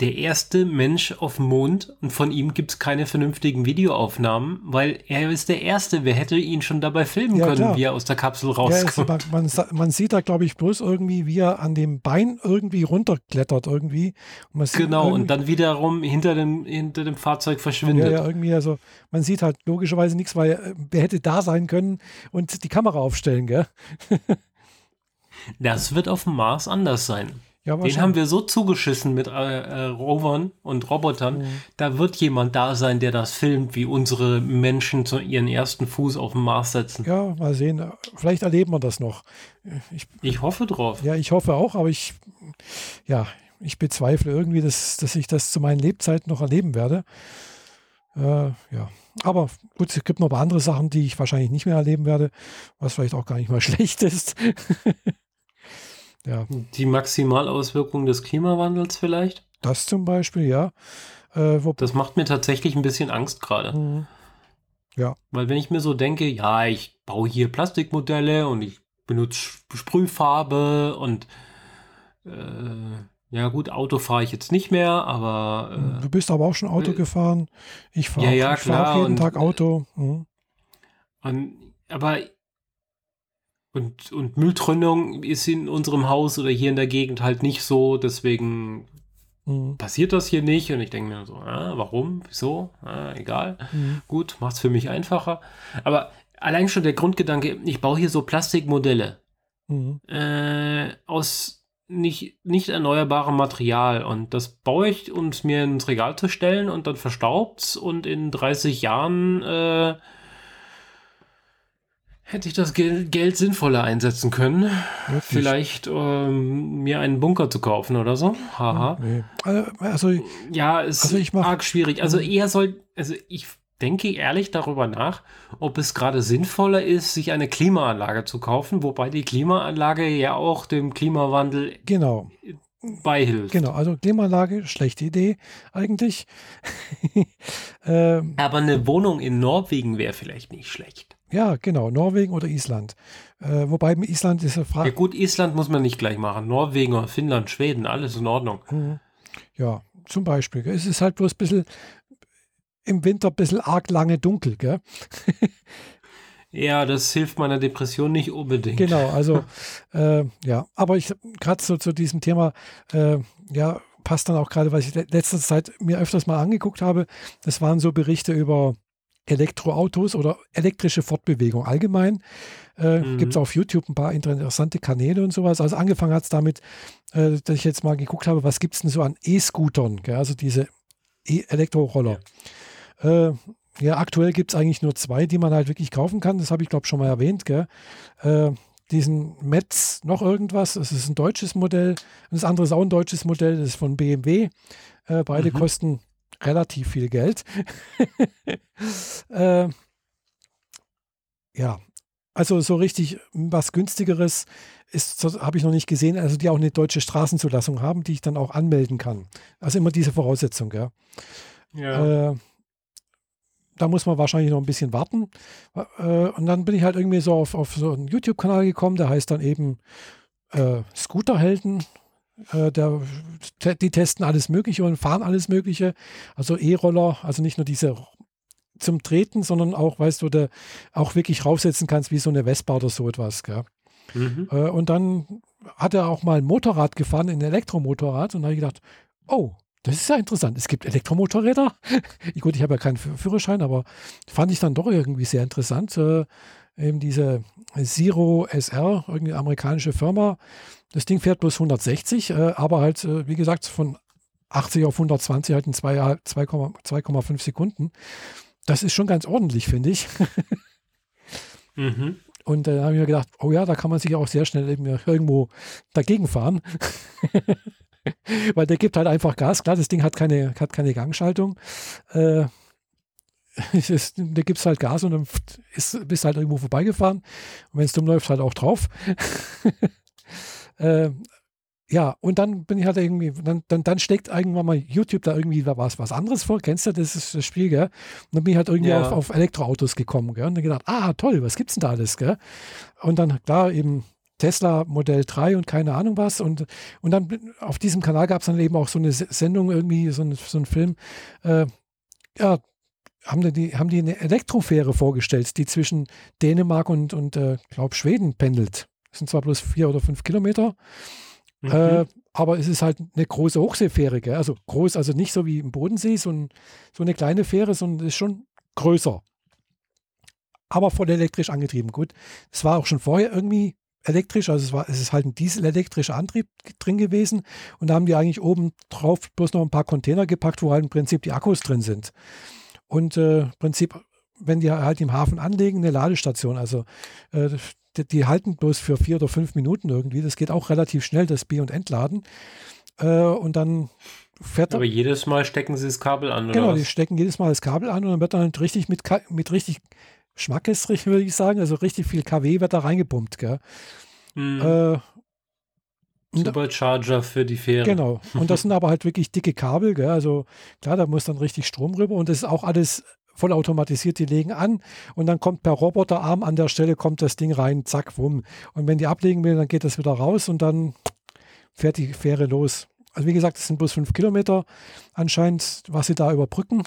der erste Mensch auf dem Mond und von ihm gibt es keine vernünftigen Videoaufnahmen, weil er ist der Erste. Wer hätte ihn schon dabei filmen ja, können, klar. wie er aus der Kapsel rauskommt? Ja, man, man, sieht da, glaube ich, bloß irgendwie, wie er an dem Bein irgendwie runterklettert irgendwie. Und genau, und dann wiederum hinter dem, hinter dem Fahrzeug verschwindet. Ja, ja, irgendwie, also man sieht halt logischerweise nichts, weil äh, wer hätte da sein können und die Kamera aufstellen, gell? <laughs> das wird auf dem Mars anders sein. Ja, Den haben wir so zugeschissen mit äh, äh, Rovern und Robotern. Mhm. Da wird jemand da sein, der das filmt, wie unsere Menschen zu ihren ersten Fuß auf den Mars setzen. Ja, mal sehen. Vielleicht erleben wir das noch. Ich, ich hoffe drauf. Ja, ich hoffe auch, aber ich, ja, ich bezweifle irgendwie, dass, dass ich das zu meinen Lebzeiten noch erleben werde. Äh, ja, aber gut, es gibt noch ein paar andere Sachen, die ich wahrscheinlich nicht mehr erleben werde, was vielleicht auch gar nicht mal <laughs> schlecht ist. Ja. Die Maximalauswirkung des Klimawandels vielleicht? Das zum Beispiel, ja. Äh, das macht mir tatsächlich ein bisschen Angst gerade. Mhm. Ja. Weil wenn ich mir so denke, ja, ich baue hier Plastikmodelle und ich benutze Sprühfarbe und äh, ja gut, Auto fahre ich jetzt nicht mehr, aber äh, du bist aber auch schon Auto äh, gefahren. Ich fahre ja, ja, fahr jeden und, Tag Auto. Mhm. Und, aber und, und Mülltrennung ist in unserem Haus oder hier in der Gegend halt nicht so, deswegen mhm. passiert das hier nicht. Und ich denke mir so, ah, warum, wieso, ah, egal. Mhm. Gut, macht es für mich einfacher. Aber allein schon der Grundgedanke, ich baue hier so Plastikmodelle mhm. äh, aus nicht, nicht erneuerbarem Material. Und das baue ich, um es mir ins Regal zu stellen und dann verstaubt es und in 30 Jahren äh, Hätte ich das Geld sinnvoller einsetzen können, Wirklich? vielleicht ähm, mir einen Bunker zu kaufen oder so. Haha. Nee. Also, also, ja, ist also mach, arg schwierig. Also eher soll, also ich denke ehrlich darüber nach, ob es gerade sinnvoller ist, sich eine Klimaanlage zu kaufen, wobei die Klimaanlage ja auch dem Klimawandel genau. beihilft. Genau, also Klimaanlage, schlechte Idee eigentlich. <laughs> ähm, Aber eine Wohnung in Norwegen wäre vielleicht nicht schlecht. Ja, genau, Norwegen oder Island. Äh, wobei Island ist eine Frage. Ja gut, Island muss man nicht gleich machen. Norwegen, Finnland, Schweden, alles in Ordnung. Mhm. Ja, zum Beispiel. Es ist halt bloß ein bisschen im Winter ein bisschen arg lange dunkel, gell? <laughs> Ja, das hilft meiner Depression nicht unbedingt. Genau, also <laughs> äh, ja, aber ich gerade so zu diesem Thema, äh, ja, passt dann auch gerade, was ich letzter Zeit mir öfters mal angeguckt habe. Das waren so Berichte über Elektroautos oder elektrische Fortbewegung allgemein. Äh, mhm. Gibt es auf YouTube ein paar interessante Kanäle und sowas. Also angefangen hat es damit, äh, dass ich jetzt mal geguckt habe, was gibt es denn so an E-Scootern? Also diese E-Elektroroller. Ja. Äh, ja, aktuell gibt es eigentlich nur zwei, die man halt wirklich kaufen kann. Das habe ich, glaube ich, schon mal erwähnt. Gell? Äh, diesen Metz noch irgendwas. Das ist ein deutsches Modell. Das andere ist auch ein deutsches Modell. Das ist von BMW. Äh, beide mhm. kosten relativ viel Geld. <laughs> äh, ja, also so richtig was günstigeres habe ich noch nicht gesehen. Also die auch eine deutsche Straßenzulassung haben, die ich dann auch anmelden kann. Also immer diese Voraussetzung. Gell? Ja. Äh, da muss man wahrscheinlich noch ein bisschen warten. Äh, und dann bin ich halt irgendwie so auf, auf so einen YouTube-Kanal gekommen, der heißt dann eben äh, Scooterhelden. Äh, der, die testen alles Mögliche und fahren alles Mögliche. Also E-Roller, also nicht nur diese zum Treten, sondern auch, weißt du, der auch wirklich raufsetzen kannst wie so eine Vespa oder so etwas. Mhm. Äh, und dann hat er auch mal ein Motorrad gefahren, ein Elektromotorrad. Und da habe ich gedacht, oh, das ist ja interessant. Es gibt Elektromotorräder. <laughs> Gut, ich habe ja keinen Führerschein, aber fand ich dann doch irgendwie sehr interessant. Äh, eben diese Zero SR, irgendeine amerikanische Firma. Das Ding fährt bloß 160, äh, aber halt, äh, wie gesagt, von 80 auf 120 halt in 2,5 Sekunden. Das ist schon ganz ordentlich, finde ich. <laughs> mhm. Und da habe ich mir gedacht, oh ja, da kann man sich auch sehr schnell irgendwo dagegen fahren. <laughs> <laughs> Weil der gibt halt einfach Gas. Klar, das Ding hat keine, hat keine Gangschaltung. Äh, <laughs> ist, da gibt es halt Gas und dann ist, bist halt irgendwo vorbeigefahren. Und wenn es dumm läuft, halt auch drauf. <laughs> äh, ja, und dann bin ich halt irgendwie, dann, dann, dann steckt irgendwann mal YouTube da irgendwie was, was anderes vor. Kennst du das, ist das Spiel, gell? Und dann bin ich halt irgendwie ja. auf, auf Elektroautos gekommen, gell? Und dann gedacht, ah, toll, was gibt's denn da alles, gell? Und dann, klar, eben Tesla Modell 3 und keine Ahnung was. Und, und dann auf diesem Kanal gab es dann eben auch so eine Sendung, irgendwie, so, ein, so ein Film. Äh, ja, haben die, haben die eine Elektrofähre vorgestellt, die zwischen Dänemark und, und äh, glaube Schweden pendelt. Das sind zwar bloß vier oder fünf Kilometer, mhm. äh, aber es ist halt eine große Hochseefähre. Gell? Also groß, also nicht so wie im Bodensee, so, ein, so eine kleine Fähre, sondern ist schon größer. Aber voll elektrisch angetrieben. Gut, es war auch schon vorher irgendwie elektrisch, also es, war, es ist halt ein dieselelektrischer Antrieb drin gewesen und da haben die eigentlich oben drauf bloß noch ein paar Container gepackt, wo halt im Prinzip die Akkus drin sind. Und äh, im Prinzip, wenn die halt im Hafen anlegen, eine Ladestation, also äh, die, die, halten bloß für vier oder fünf Minuten irgendwie, das geht auch relativ schnell, das B- und Entladen. Äh, und dann fährt Aber jedes Mal stecken sie das Kabel an, oder? Genau, die stecken jedes Mal das Kabel an und dann wird dann halt richtig mit, mit richtig Schmackes, würde ich sagen. Also richtig viel KW wird da reingepumpt, gell? Mhm. Äh, Supercharger für die Fähre. Genau. <laughs> Und das sind aber halt wirklich dicke Kabel, gell? Also klar, da muss dann richtig Strom rüber und das ist auch alles vollautomatisiert, die legen an und dann kommt per Roboterarm an der Stelle kommt das Ding rein, zack, wumm. Und wenn die ablegen will, dann geht das wieder raus und dann fährt die Fähre los. Also wie gesagt, es sind bloß fünf Kilometer anscheinend, was sie da überbrücken.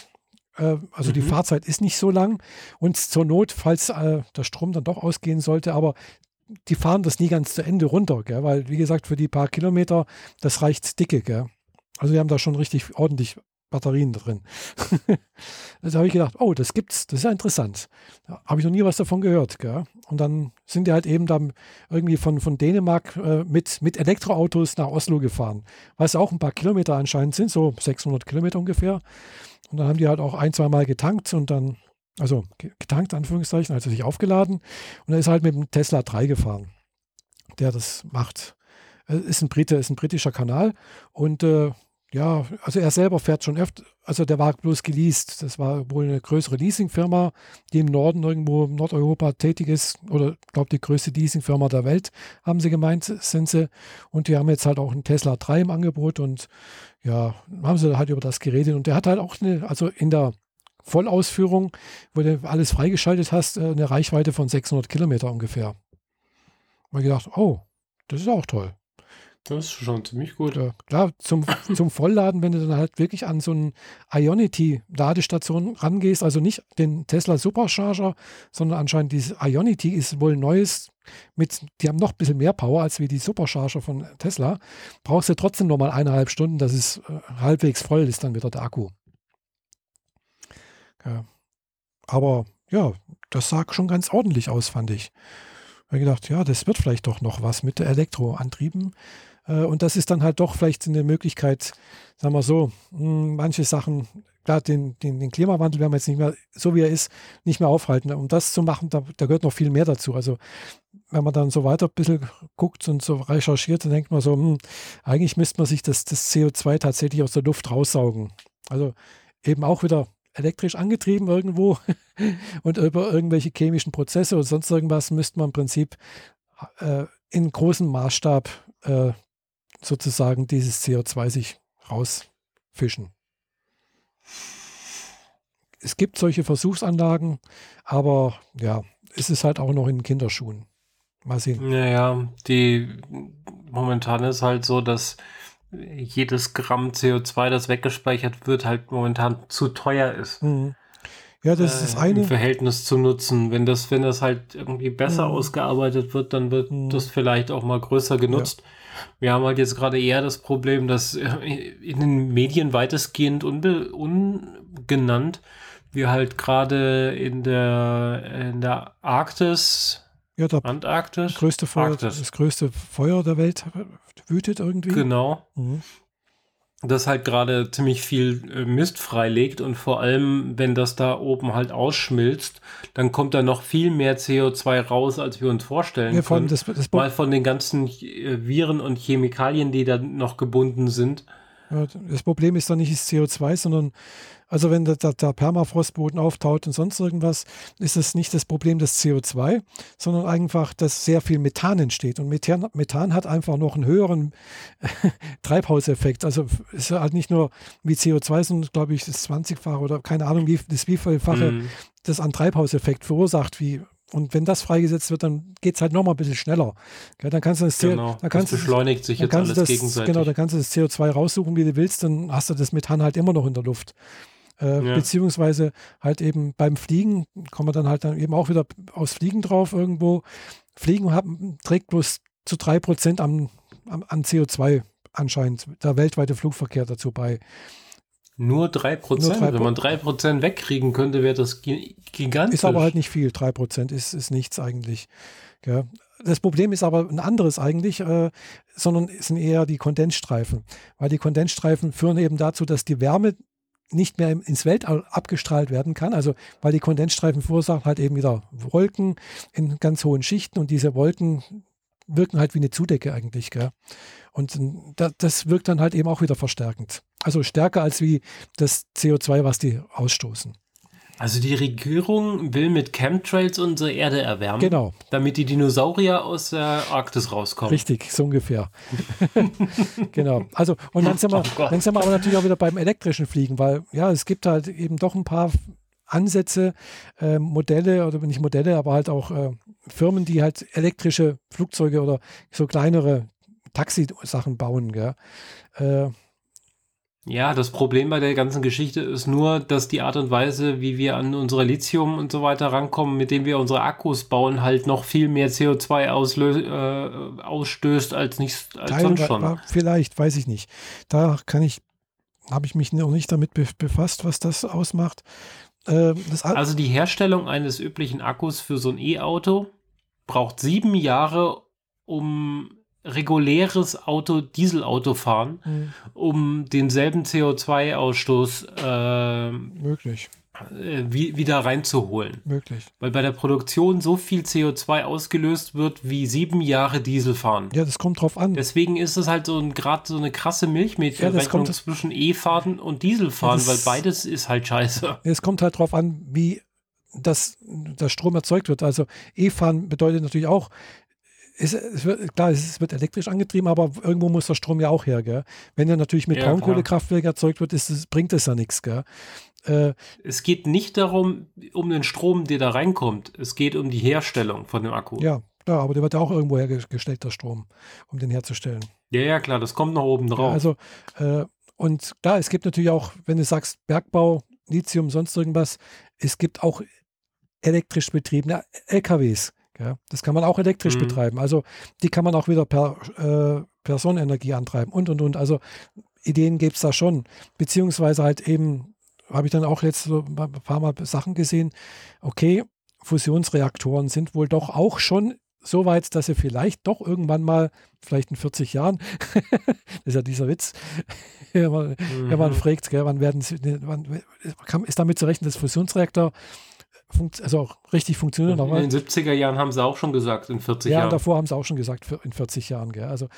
Äh, also mhm. die Fahrzeit ist nicht so lang und zur Not, falls äh, der Strom dann doch ausgehen sollte, aber die fahren das nie ganz zu Ende runter, gell? weil wie gesagt, für die paar Kilometer, das reicht dicke. Gell? Also wir haben da schon richtig ordentlich Batterien drin. <laughs> also habe ich gedacht, oh, das gibt's, das ist ja interessant. Da habe ich noch nie was davon gehört. Gell? Und dann sind die halt eben dann irgendwie von, von Dänemark äh, mit, mit Elektroautos nach Oslo gefahren, was auch ein paar Kilometer anscheinend sind, so 600 Kilometer ungefähr. Und dann haben die halt auch ein, zwei Mal getankt und dann, also getankt, Anführungszeichen, also sich aufgeladen. Und er ist halt mit dem Tesla 3 gefahren, der das macht. Ist ein Brite, ist ein britischer Kanal. Und äh, ja, also er selber fährt schon öfter, also der war bloß geleast. Das war wohl eine größere Leasingfirma, die im Norden irgendwo in Nordeuropa tätig ist. Oder ich glaube, die größte Leasingfirma der Welt, haben sie gemeint, sind sie. Und die haben jetzt halt auch einen Tesla 3 im Angebot und ja, haben sie halt über das geredet. Und der hat halt auch eine, also in der Vollausführung, wo du alles freigeschaltet hast, äh, eine Reichweite von 600 Kilometer ungefähr. Ich gedacht, oh, das ist auch toll. Das ist schon ziemlich gut. Ja, klar, zum, zum Vollladen, wenn du dann halt wirklich an so eine Ionity-Ladestation rangehst, also nicht den Tesla Supercharger, sondern anscheinend diese Ionity ist wohl neues, mit, die haben noch ein bisschen mehr Power als wie die Supercharger von Tesla, brauchst du trotzdem nochmal eineinhalb Stunden, dass es äh, halbwegs voll ist dann wieder der Akku. Ja. Aber ja, das sah schon ganz ordentlich aus, fand ich. Ich habe gedacht, ja, das wird vielleicht doch noch was mit Elektroantrieben. Äh, und das ist dann halt doch vielleicht eine Möglichkeit, sagen wir so, hm, manche Sachen, klar, den, den, den Klimawandel werden wir jetzt nicht mehr, so wie er ist, nicht mehr aufhalten. Um das zu machen, da, da gehört noch viel mehr dazu. Also wenn man dann so weiter ein bisschen guckt und so recherchiert, dann denkt man so, hm, eigentlich müsste man sich das, das CO2 tatsächlich aus der Luft raussaugen. Also eben auch wieder elektrisch angetrieben irgendwo <laughs> und über irgendwelche chemischen Prozesse oder sonst irgendwas müsste man im Prinzip äh, in großem Maßstab äh, sozusagen dieses CO2 sich rausfischen. Es gibt solche Versuchsanlagen, aber ja, es ist halt auch noch in Kinderschuhen. Mal sehen. Naja, die momentan ist halt so, dass jedes Gramm CO2, das weggespeichert wird, halt momentan zu teuer ist. Mhm. Ja, das äh, ist das eine. Im Verhältnis zu nutzen. Wenn das, wenn das halt irgendwie besser mhm. ausgearbeitet wird, dann wird mhm. das vielleicht auch mal größer genutzt. Ja. Wir haben halt jetzt gerade eher das Problem, dass in den Medien weitestgehend ungenannt wir halt gerade in der, in der Arktis ja, der Antarktis? Größte Feuer, Das größte Feuer der Welt wütet irgendwie. Genau. Mhm. Das halt gerade ziemlich viel äh, Mist freilegt und vor allem, wenn das da oben halt ausschmilzt, dann kommt da noch viel mehr CO2 raus, als wir uns vorstellen ja, können. Das, das Mal von den ganzen äh, Viren und Chemikalien, die da noch gebunden sind. Das Problem ist doch nicht das CO2, sondern also wenn der, der, Permafrostboden auftaut und sonst irgendwas, ist es nicht das Problem des CO2, sondern einfach, dass sehr viel Methan entsteht. Und Methan, Methan hat einfach noch einen höheren <laughs> Treibhauseffekt. Also es ist halt nicht nur wie CO2, sondern glaube ich das 20-fache oder keine Ahnung, wie das wievielfache mm. das an Treibhauseffekt verursacht, wie und wenn das freigesetzt wird, dann geht es halt nochmal ein bisschen schneller. Ja, dann kannst du das, genau, dann kannst das beschleunigt sich jetzt alles das, gegenseitig. Genau, dann kannst du das CO2 raussuchen, wie du willst, dann hast du das Methan halt immer noch in der Luft. Äh, ja. Beziehungsweise halt eben beim Fliegen kommen wir dann halt dann eben auch wieder aus Fliegen drauf irgendwo. Fliegen hat, trägt bloß zu 3% am, am, an CO2 anscheinend der weltweite Flugverkehr dazu bei. Nur 3%? Nur 3 Wenn man 3% wegkriegen könnte, wäre das gigantisch. Ist aber halt nicht viel. 3% ist, ist nichts eigentlich. Ja. Das Problem ist aber ein anderes eigentlich, äh, sondern sind eher die Kondensstreifen. Weil die Kondensstreifen führen eben dazu, dass die Wärme nicht mehr ins Weltall abgestrahlt werden kann. Also weil die Kondensstreifen verursachen halt eben wieder Wolken in ganz hohen Schichten und diese Wolken wirken halt wie eine Zudecke eigentlich. Gell? Und das wirkt dann halt eben auch wieder verstärkend. Also stärker als wie das CO2, was die ausstoßen. Also die Regierung will mit Chemtrails unsere Erde erwärmen. Genau. Damit die Dinosaurier aus der Arktis rauskommen. Richtig, so ungefähr. <laughs> genau. Also, und dann sind, wir, <laughs> oh dann sind wir aber natürlich auch wieder beim elektrischen Fliegen, weil ja, es gibt halt eben doch ein paar Ansätze, äh, Modelle oder nicht Modelle, aber halt auch äh, Firmen, die halt elektrische Flugzeuge oder so kleinere Taxisachen bauen. Gell? Äh, ja, das Problem bei der ganzen Geschichte ist nur, dass die Art und Weise, wie wir an unsere Lithium und so weiter rankommen, mit dem wir unsere Akkus bauen, halt noch viel mehr CO2 äh, ausstößt als nicht als sonst schon. Vielleicht, weiß ich nicht. Da kann ich, habe ich mich noch nicht damit befasst, was das ausmacht. Äh, das also die Herstellung eines üblichen Akkus für so ein E-Auto braucht sieben Jahre, um reguläres Auto, Dieselauto fahren, mhm. um denselben CO2-Ausstoß äh, möglich äh, wieder reinzuholen. Möglich. Weil bei der Produktion so viel CO2 ausgelöst wird wie sieben Jahre Diesel fahren. Ja, das kommt drauf an. Deswegen ist es halt so ein gerade so eine krasse Milchmädchenrechnung ja, zwischen E-Fahren und Dieselfahren, ja, weil beides ist halt scheiße. Es kommt halt drauf an, wie das, das Strom erzeugt wird. Also E-Fahren bedeutet natürlich auch, es, es wird, klar, es wird elektrisch angetrieben, aber irgendwo muss der Strom ja auch her. Gell? Wenn er natürlich mit ja, Braunkohlekraftwerk erzeugt wird, ist, bringt es ja nichts. Äh, es geht nicht darum, um den Strom, der da reinkommt. Es geht um die Herstellung von dem Akku. Ja, klar, aber der wird ja auch irgendwo hergestellt, der Strom, um den herzustellen. Ja, ja, klar, das kommt noch oben drauf. Ja, also, äh, und klar, es gibt natürlich auch, wenn du sagst, Bergbau, Lithium, sonst irgendwas, es gibt auch elektrisch betriebene LKWs. Ja, das kann man auch elektrisch mhm. betreiben. Also die kann man auch wieder per, äh, per Sonnenenergie antreiben und und und. Also Ideen gibt es da schon. Beziehungsweise halt eben, habe ich dann auch jetzt so ein paar Mal Sachen gesehen, okay, Fusionsreaktoren sind wohl doch auch schon so weit, dass sie vielleicht doch irgendwann mal, vielleicht in 40 Jahren, das <laughs> ist ja dieser Witz, <laughs> wenn man, mhm. wenn man fragt, gell, wann werden sie, wann, ist damit zu rechnen, dass Fusionsreaktor also auch richtig funktioniert. In den 70er Jahren haben sie auch schon gesagt, in 40 ja, Jahren. Ja, davor haben sie auch schon gesagt, in 40 Jahren. Gell? Also,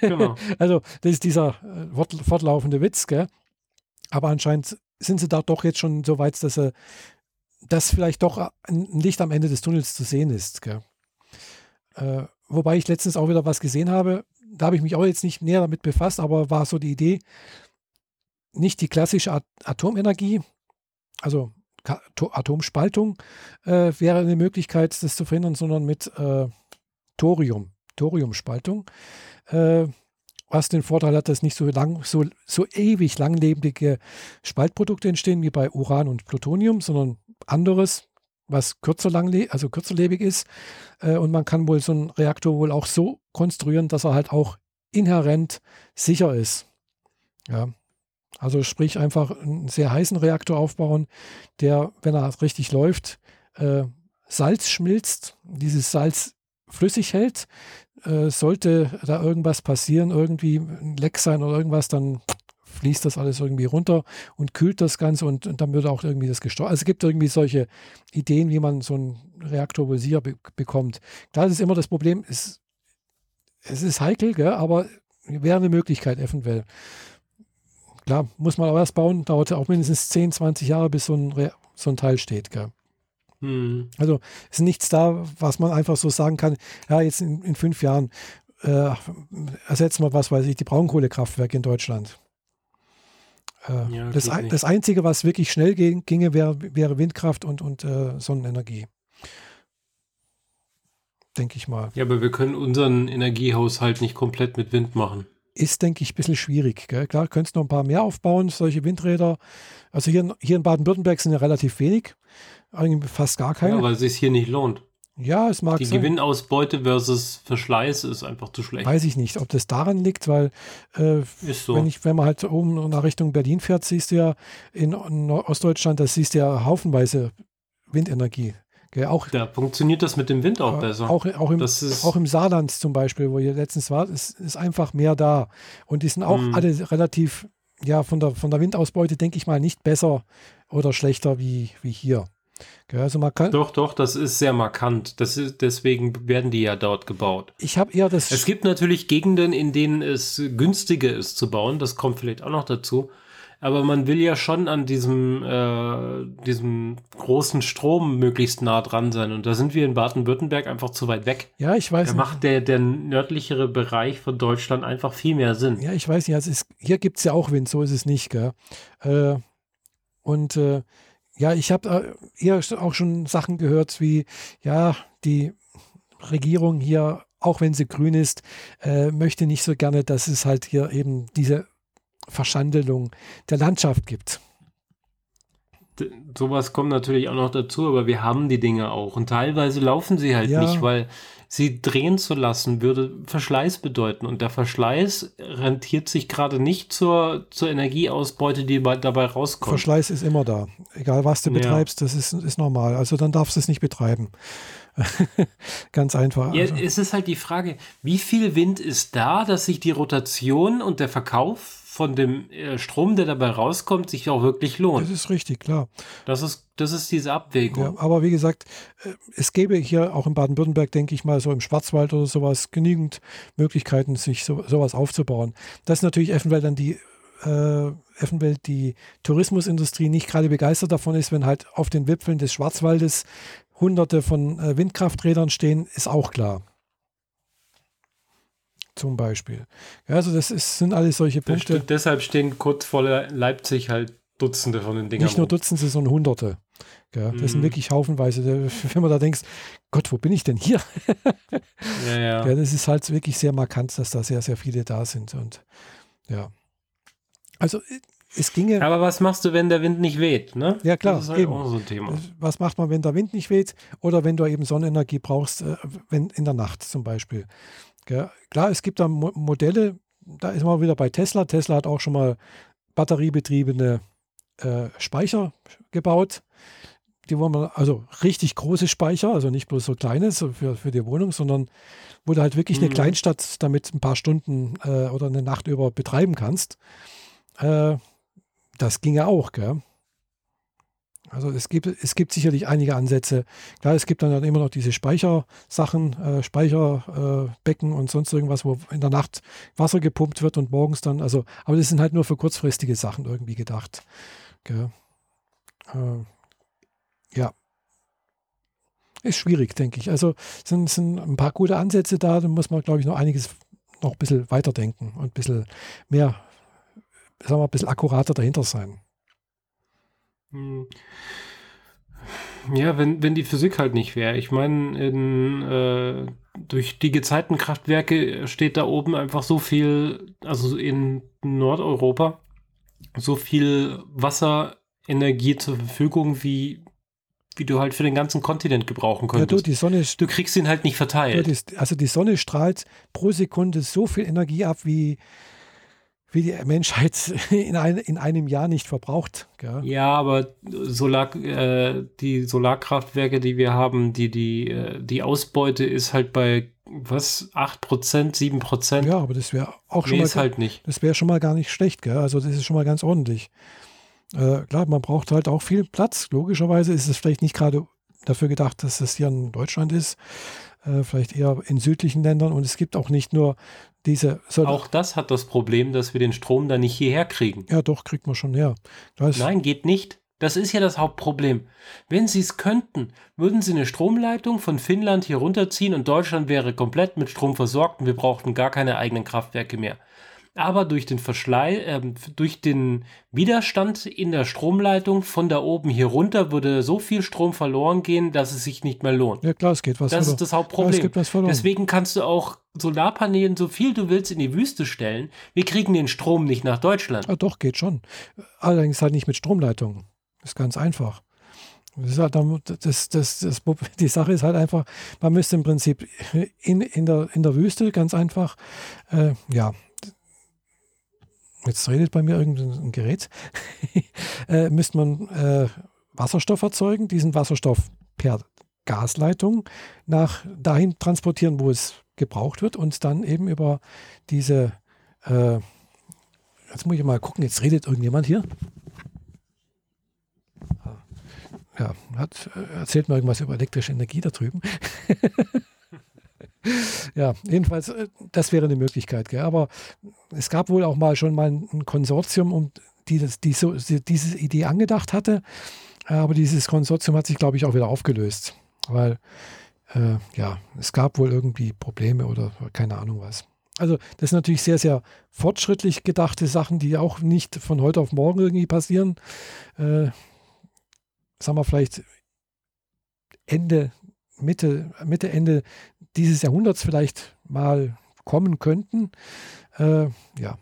genau. <laughs> also das ist dieser äh, fortlaufende Witz. Gell? Aber anscheinend sind sie da doch jetzt schon so weit, dass sie, dass vielleicht doch ein Licht am Ende des Tunnels zu sehen ist. Äh, wobei ich letztens auch wieder was gesehen habe, da habe ich mich auch jetzt nicht näher damit befasst, aber war so die Idee, nicht die klassische At Atomenergie, also Atomspaltung äh, wäre eine Möglichkeit, das zu verhindern, sondern mit äh, Thorium, Thoriumspaltung, äh, was den Vorteil hat, dass nicht so lang, so, so ewig langlebige Spaltprodukte entstehen wie bei Uran und Plutonium, sondern anderes, was kürzer also kürzerlebig ist. Äh, und man kann wohl so einen Reaktor wohl auch so konstruieren, dass er halt auch inhärent sicher ist. Ja, also sprich einfach einen sehr heißen Reaktor aufbauen, der, wenn er richtig läuft, äh, Salz schmilzt, dieses Salz flüssig hält. Äh, sollte da irgendwas passieren, irgendwie ein Leck sein oder irgendwas, dann fließt das alles irgendwie runter und kühlt das Ganze und, und dann wird auch irgendwie das gesteuert. Also es gibt irgendwie solche Ideen, wie man so einen Reaktor wohl sicher be bekommt. Klar, das ist immer das Problem, es, es ist heikel, gell, aber wäre eine Möglichkeit eventuell. Klar, muss man auch erst bauen, dauert ja auch mindestens 10, 20 Jahre, bis so ein, so ein Teil steht. Gell? Hm. Also ist nichts da, was man einfach so sagen kann, ja, jetzt in, in fünf Jahren äh, ersetzen wir, was weiß ich, die Braunkohlekraftwerke in Deutschland. Äh, ja, das, das, Einzige, was wirklich schnell ginge, wäre, wäre Windkraft und, und äh, Sonnenenergie. Denke ich mal. Ja, aber wir können unseren Energiehaushalt nicht komplett mit Wind machen ist, denke ich, ein bisschen schwierig. Gell? Klar, könntest noch ein paar mehr aufbauen, solche Windräder. Also hier, hier in Baden-Württemberg sind ja relativ wenig, eigentlich fast gar keine. Ja, weil es sich hier nicht lohnt. Ja, es mag Die sein. Gewinnausbeute versus Verschleiß ist einfach zu schlecht. Weiß ich nicht, ob das daran liegt, weil äh, so. wenn, ich, wenn man halt oben nach Richtung Berlin fährt, siehst du ja in Ostdeutschland, da siehst du ja haufenweise Windenergie. Gell, auch, da funktioniert das mit dem Wind auch besser. Auch, auch, im, auch im Saarland zum Beispiel, wo ihr letztens war, ist, ist einfach mehr da. Und die sind auch mhm. alle relativ, ja, von der, von der Windausbeute, denke ich mal, nicht besser oder schlechter wie, wie hier. Gell, also man kann, doch, doch, das ist sehr markant. Das ist, deswegen werden die ja dort gebaut. Ich habe eher das. Es gibt natürlich Gegenden, in denen es günstiger ist zu bauen. Das kommt vielleicht auch noch dazu aber man will ja schon an diesem, äh, diesem großen Strom möglichst nah dran sein. Und da sind wir in Baden-Württemberg einfach zu weit weg. Ja, ich weiß. Da macht der, der nördlichere Bereich von Deutschland einfach viel mehr Sinn. Ja, ich weiß nicht. Also ist, hier gibt es ja auch Wind, so ist es nicht. Gell? Äh, und äh, ja, ich habe äh, eher auch schon Sachen gehört wie, ja, die Regierung hier auch wenn sie grün ist, äh, möchte nicht so gerne, dass es halt hier eben diese Verschandelung der Landschaft gibt. Sowas kommt natürlich auch noch dazu, aber wir haben die Dinge auch. Und teilweise laufen sie halt ja. nicht, weil sie drehen zu lassen würde Verschleiß bedeuten. Und der Verschleiß rentiert sich gerade nicht zur, zur Energieausbeute, die dabei rauskommt. Verschleiß ist immer da. Egal was du ja. betreibst, das ist, ist normal. Also dann darfst du es nicht betreiben. <laughs> Ganz einfach. Ja, also. es ist halt die Frage, wie viel Wind ist da, dass sich die Rotation und der Verkauf von dem äh, Strom, der dabei rauskommt, sich auch wirklich lohnt. Das ist richtig, klar. Das ist, das ist diese Abwägung. Ja, aber wie gesagt, äh, es gäbe hier auch in Baden-Württemberg, denke ich mal, so im Schwarzwald oder sowas, genügend Möglichkeiten, sich so, sowas aufzubauen. Das ist natürlich eventuell dann die äh, eventuell die Tourismusindustrie nicht gerade begeistert davon ist, wenn halt auf den Wipfeln des Schwarzwaldes hunderte von äh, Windkrafträdern stehen, ist auch klar zum Beispiel. Ja, also das ist, sind alles solche Punkte. Stimmt, deshalb stehen kurz vor Leipzig halt Dutzende von den Dingern. Nicht nur Dutzende, sondern Hunderte. Ja, das mm. sind mhm. wirklich haufenweise. <laughs> Wenn man da denkt, Gott, wo bin ich denn hier? <laughs> ja, ja. ja, das ist halt wirklich sehr markant, dass da sehr, sehr viele da sind. Und ja. Also es ginge. Aber was machst du, wenn der Wind nicht weht? Ne? Ja, klar. Das ist halt eben. auch so ein Thema. Was macht man, wenn der Wind nicht weht? Oder wenn du eben Sonnenenergie brauchst, äh, wenn in der Nacht zum Beispiel. Ja, klar, es gibt da Mo Modelle, da ist man wieder bei Tesla. Tesla hat auch schon mal batteriebetriebene äh, Speicher gebaut. die wollen wir, also richtig große Speicher, also nicht bloß so kleine für, für die Wohnung, sondern wo du halt wirklich mhm. eine Kleinstadt damit ein paar Stunden äh, oder eine Nacht über betreiben kannst. Äh, das ginge auch, gell? Also es gibt, es gibt sicherlich einige Ansätze. Klar, es gibt dann halt immer noch diese Speichersachen, äh, Speicherbecken äh, und sonst irgendwas, wo in der Nacht Wasser gepumpt wird und morgens dann, also, aber das sind halt nur für kurzfristige Sachen irgendwie gedacht. Gell? Äh, ja. Ist schwierig, denke ich. Also sind, sind ein paar gute Ansätze da, da muss man, glaube ich, noch einiges noch ein bisschen weiterdenken und ein bisschen mehr, sagen wir, ein bisschen akkurater dahinter sein. Hm. Ja, wenn, wenn die Physik halt nicht wäre. Ich meine, äh, durch die Gezeitenkraftwerke steht da oben einfach so viel, also in Nordeuropa, so viel Wasserenergie zur Verfügung, wie, wie du halt für den ganzen Kontinent gebrauchen könntest. Ja, du, die Sonne, du kriegst ihn halt nicht verteilt. Ja, die, also die Sonne strahlt pro Sekunde so viel Energie ab, wie wie die Menschheit <laughs> in, ein, in einem Jahr nicht verbraucht. Gell? Ja, aber Solar, äh, die Solarkraftwerke, die wir haben, die, die, äh, die Ausbeute ist halt bei was, 8%, 7%? Ja, aber das wäre auch schon nee, mal. Ist halt nicht. Das wäre schon mal gar nicht schlecht, gell? Also das ist schon mal ganz ordentlich. Äh, klar, man braucht halt auch viel Platz. Logischerweise ist es vielleicht nicht gerade dafür gedacht, dass es hier in Deutschland ist. Äh, vielleicht eher in südlichen Ländern. Und es gibt auch nicht nur diese. auch das hat das Problem, dass wir den Strom da nicht hierher kriegen. Ja, doch, kriegt man schon her. Nein, geht nicht. Das ist ja das Hauptproblem. Wenn sie es könnten, würden sie eine Stromleitung von Finnland hier runterziehen und Deutschland wäre komplett mit Strom versorgt und wir brauchten gar keine eigenen Kraftwerke mehr aber durch den Verschlei, äh, durch den Widerstand in der Stromleitung von da oben hier runter würde so viel Strom verloren gehen, dass es sich nicht mehr lohnt. Ja klar, es geht was Das verloren. ist das Hauptproblem. Ja, Deswegen kannst du auch Solarpanelen so viel du willst in die Wüste stellen. Wir kriegen den Strom nicht nach Deutschland. Ja, doch, geht schon. Allerdings halt nicht mit Stromleitungen. Ist ganz einfach. Das halt, das, das, das, <laughs> die Sache ist halt einfach, man müsste im Prinzip in, in, der, in der Wüste ganz einfach, äh, ja, jetzt redet bei mir irgendein Gerät, <laughs> äh, müsste man äh, Wasserstoff erzeugen, diesen Wasserstoff per Gasleitung nach dahin transportieren, wo es gebraucht wird und dann eben über diese, äh, jetzt muss ich mal gucken, jetzt redet irgendjemand hier. Ja, hat, äh, erzählt mir irgendwas über elektrische Energie da drüben. <laughs> ja, jedenfalls, äh, das wäre eine Möglichkeit. Gell? Aber es gab wohl auch mal schon mal ein Konsortium, um die, das, die so, diese Idee angedacht hatte. Aber dieses Konsortium hat sich, glaube ich, auch wieder aufgelöst. Weil, äh, ja, es gab wohl irgendwie Probleme oder keine Ahnung was. Also, das sind natürlich sehr, sehr fortschrittlich gedachte Sachen, die auch nicht von heute auf morgen irgendwie passieren. Äh, sagen wir vielleicht Ende, Mitte, Mitte, Ende dieses Jahrhunderts vielleicht mal kommen könnten. Äh, ja,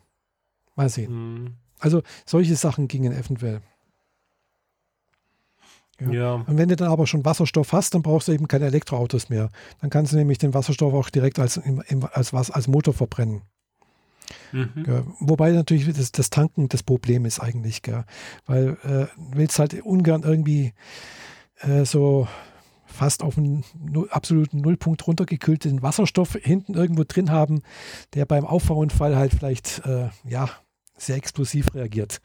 mal sehen. Mhm. Also solche Sachen gingen eventuell. Ja. ja. Und wenn du dann aber schon Wasserstoff hast, dann brauchst du eben keine Elektroautos mehr. Dann kannst du nämlich den Wasserstoff auch direkt als, als, als Motor verbrennen. Mhm. Ja, wobei natürlich das, das, Tanken das Problem ist eigentlich, gell? weil äh, willst halt ungern irgendwie äh, so fast auf einen absoluten Nullpunkt runtergekühlten Wasserstoff hinten irgendwo drin haben, der beim Auffahrunfall halt vielleicht äh, ja sehr explosiv reagiert.